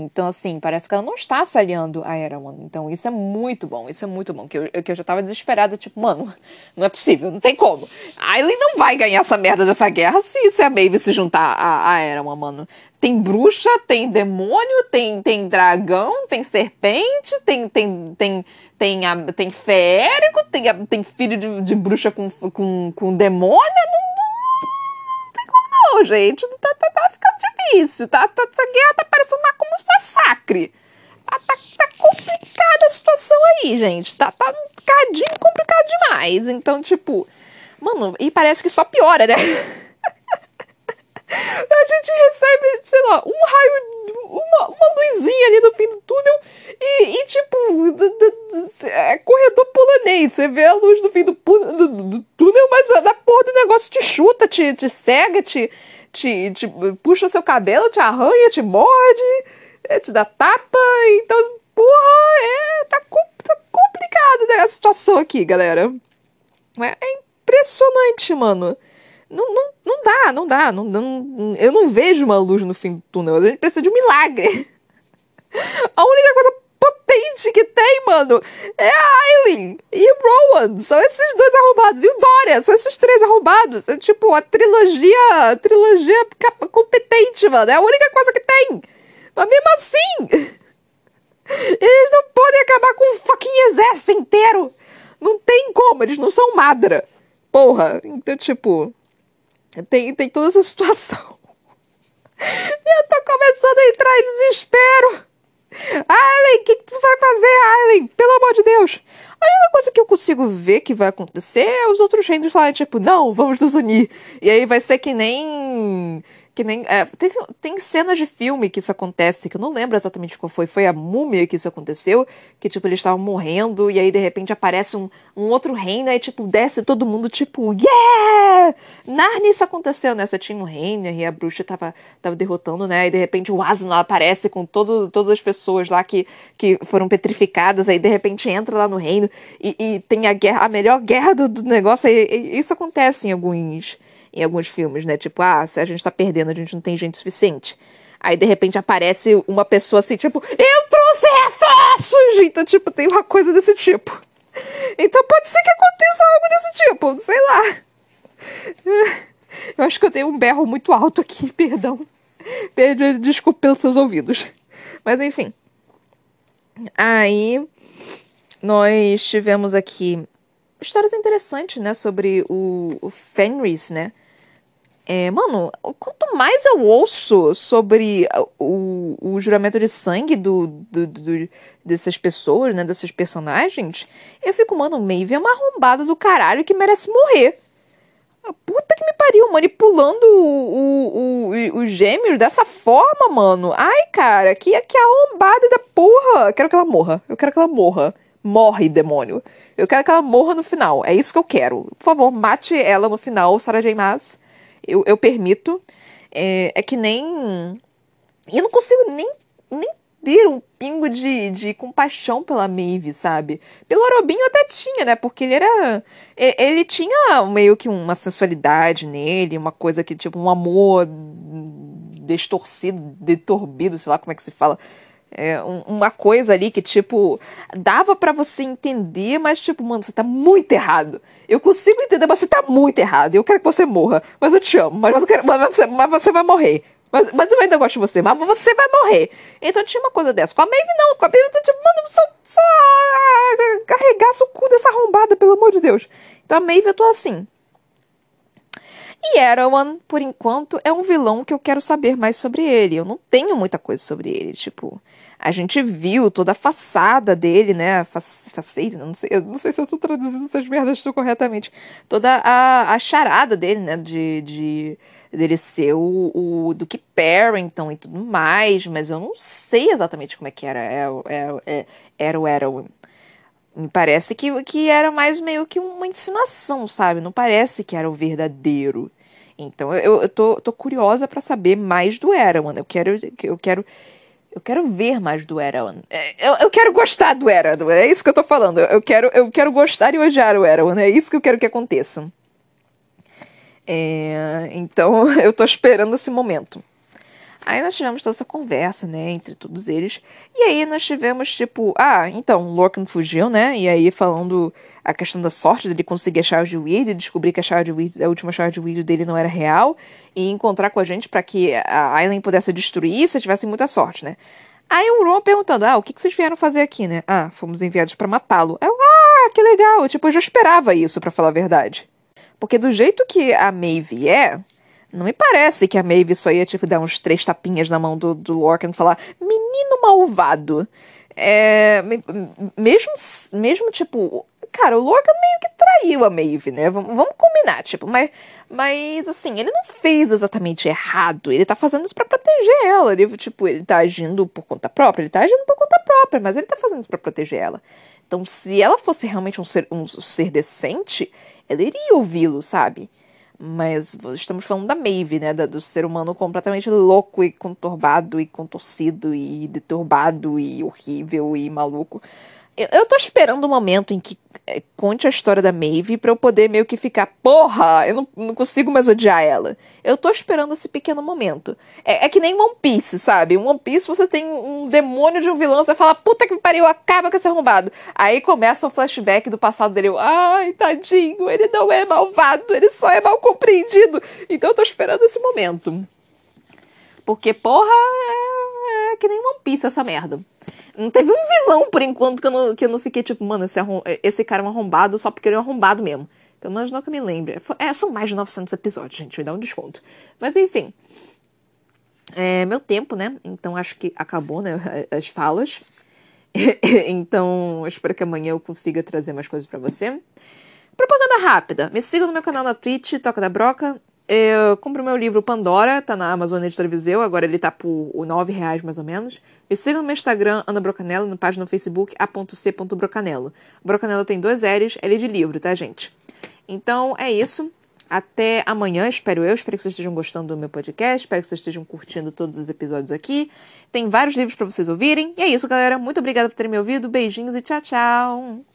Então, assim, parece que ela não está se aliando a Erawan. Então, isso é muito bom, isso é muito bom. Que eu, que eu já tava desesperada, tipo, mano, não é possível, não tem como. A Aileen não vai ganhar essa merda dessa guerra se, se a Maeve se juntar a, a Erawan, mano. Tem bruxa, tem demônio, tem, tem dragão, tem serpente, tem, tem, tem, tem, a, tem férico, tem, tem filho de, de bruxa com, com, com demônio. Não, não, não tem como não, gente. Tá, tá, tá ficando difícil, tá? tá essa guerra tá parecendo uma, como um massacre. Tá, tá, tá, complicada a situação aí, gente. Tá, tá um bocadinho complicado demais. Então, tipo, mano, e parece que só piora, né? a gente recebe, sei lá, um raio, uma, uma luzinha ali no fim do túnel e, e tipo, é corredor polonês. Você vê a luz no fim do, do, do túnel, mas a porra do negócio te chuta, te, te cega, te, te, te puxa o seu cabelo, te arranha, te morde, é, te dá tapa. Então, porra, é, tá, tá complicado né, a situação aqui, galera. É, é impressionante, mano. Não, não, não dá, não dá. Não, não, eu não vejo uma luz no fim do túnel. A gente precisa de um milagre. A única coisa potente que tem, mano, é a Aileen e o Rowan. São esses dois arrombados. E o Dória, são esses três arrombados. É tipo a trilogia, a trilogia competente, mano. É a única coisa que tem. Mas mesmo assim, eles não podem acabar com um fucking exército inteiro. Não tem como, eles não são madra. Porra, então, tipo, tem, tem toda essa situação. Eu tô começando a entrar em desespero. Aileen, o que, que tu vai Aileen? Pelo amor de Deus. A única coisa que eu consigo ver que vai acontecer é os outros reinos falarem, tipo, não, vamos nos unir. E aí vai ser que nem. Que nem. É, teve, tem cenas de filme que isso acontece, que eu não lembro exatamente qual foi. Foi a múmia que isso aconteceu. Que, tipo, eles estavam morrendo e aí de repente aparece um, um outro reino, aí, tipo, desce todo mundo, tipo, yeah! Narnia isso aconteceu, né? Você tinha um reino e a bruxa tava, tava derrotando, né? E de repente o lá aparece com todo, todas as pessoas lá que, que foram petrificadas, aí de repente entra lá no reino e, e tem a guerra, a melhor guerra do, do negócio. E, e isso acontece em alguns em alguns filmes, né? Tipo, ah, se a gente tá perdendo, a gente não tem gente suficiente. Aí, de repente, aparece uma pessoa assim, tipo, eu trouxe reforços! Então, tipo, tem uma coisa desse tipo. Então pode ser que aconteça algo desse tipo, sei lá. Eu acho que eu tenho um berro muito alto aqui, perdão. Desculpe pelos seus ouvidos. Mas enfim. Aí nós tivemos aqui histórias interessantes, né, sobre o, o Fenris, né? É, mano, quanto mais eu ouço sobre o, o juramento de sangue do, do, do, dessas pessoas, né, dessas personagens, eu fico, mano, Maeve é uma arrombada do caralho que merece morrer. Puta que me pariu, manipulando o, o, o, gêmeos dessa forma, mano. Ai, cara, que, que arrombada da porra. Quero que ela morra. Eu quero que ela morra. Morre, demônio. Eu quero que ela morra no final. É isso que eu quero. Por favor, mate ela no final, Sarah J. Maas. Eu, eu permito. É, é que nem. Eu não consigo nem, nem ter um pingo de, de compaixão pela Maeve, sabe? Pelo Arobinho até tinha, né? Porque ele era. Ele tinha meio que uma sensualidade nele, uma coisa que, tipo, um amor distorcido, detorbido, sei lá como é que se fala é, uma coisa ali que, tipo, dava para você entender, mas, tipo, mano, você tá muito errado. Eu consigo entender, mas você tá muito errado. Eu quero que você morra. Mas eu te amo. Mas, eu quero, mas, você, mas você vai morrer. Mas, mas eu ainda gosto de você, mas você vai morrer. Então tinha uma coisa dessa. Com a Maeve, não. Com a Maeve, tá tipo, mano, só, só carregasse o cu dessa arrombada, pelo amor de Deus. Então a Maeve, eu tô assim. E Erawan, por enquanto, é um vilão que eu quero saber mais sobre ele. Eu não tenho muita coisa sobre ele, tipo a gente viu toda a façada dele, né? Faceita, não sei, eu não sei se eu estou traduzindo essas merdas corretamente. Toda a, a charada dele, né? De, de dele ser o, o Duke Parrington e tudo mais, mas eu não sei exatamente como é que era. É, é, é, era o Erwin. Me parece que, que era mais meio que uma insinuação, sabe? Não parece que era o verdadeiro. Então eu, eu tô, tô curiosa para saber mais do Erwin. Eu quero, eu quero eu quero ver mais do Erawan. É, eu, eu quero gostar do Erawan. É isso que eu tô falando. Eu quero, eu quero gostar e odiar o Erawan. É isso que eu quero que aconteça. É, então, eu tô esperando esse momento. Aí nós tivemos toda essa conversa, né, entre todos eles. E aí nós tivemos, tipo, ah, então, Lorcan fugiu, né? E aí falando a questão da sorte dele conseguir a de Weed, descobrir que a de Weed, a última de Weed dele não era real, e encontrar com a gente para que a Aileen pudesse destruir se tivesse muita sorte, né? Aí o Ron perguntando, ah, o que, que vocês vieram fazer aqui, né? Ah, fomos enviados para matá-lo. Eu, ah, que legal. Tipo, eu já esperava isso, para falar a verdade. Porque do jeito que a Maeve é, não me parece que a Maeve só ia, tipo, dar uns três tapinhas na mão do, do Lorcan e falar, menino malvado. É, mesmo, mesmo, tipo, cara, o Lorcan meio que traiu a Maeve, né? Vamos, vamos combinar, tipo, mas, mas, assim, ele não fez exatamente errado. Ele tá fazendo isso pra proteger ela. Ele, tipo, ele tá agindo por conta própria, ele tá agindo por conta própria, mas ele tá fazendo isso pra proteger ela. Então, se ela fosse realmente um ser, um ser decente, ela iria ouvi-lo, sabe? Mas estamos falando da Maeve, né? do ser humano completamente louco e conturbado e contorcido e deturbado e horrível e maluco. Eu, eu tô esperando o um momento em que é, conte a história da Maeve pra eu poder meio que ficar, porra, eu não, não consigo mais odiar ela. Eu tô esperando esse pequeno momento. É, é que nem One Piece, sabe? Em One Piece você tem um demônio de um vilão, você fala, puta que pariu, acaba com esse arrombado. Aí começa o flashback do passado dele, eu, ai, tadinho, ele não é malvado, ele só é mal compreendido. Então eu tô esperando esse momento. Porque, porra, é, é que nem One Piece essa merda. Não teve um vilão, por enquanto, que eu não, que eu não fiquei tipo, mano, esse, esse cara é um arrombado só porque ele é um arrombado mesmo. Pelo menos não que eu me lembre. É, são mais de 900 episódios, gente, me dá um desconto. Mas enfim. É meu tempo, né? Então acho que acabou, né? As falas. então, espero que amanhã eu consiga trazer mais coisas para você. Propaganda rápida. Me siga no meu canal na Twitch, Toca da Broca. Eu compro meu livro Pandora, tá na Amazon Editora Viseu, agora ele tá por R$ reais mais ou menos. Me siga no meu Instagram, Ana Brocanello, na página no Facebook, a.c.brocanello. Brocanello tem dois L's, L de livro, tá, gente? Então é isso. Até amanhã, espero eu. Espero que vocês estejam gostando do meu podcast. Espero que vocês estejam curtindo todos os episódios aqui. Tem vários livros para vocês ouvirem. E é isso, galera. Muito obrigada por terem me ouvido. Beijinhos e tchau, tchau.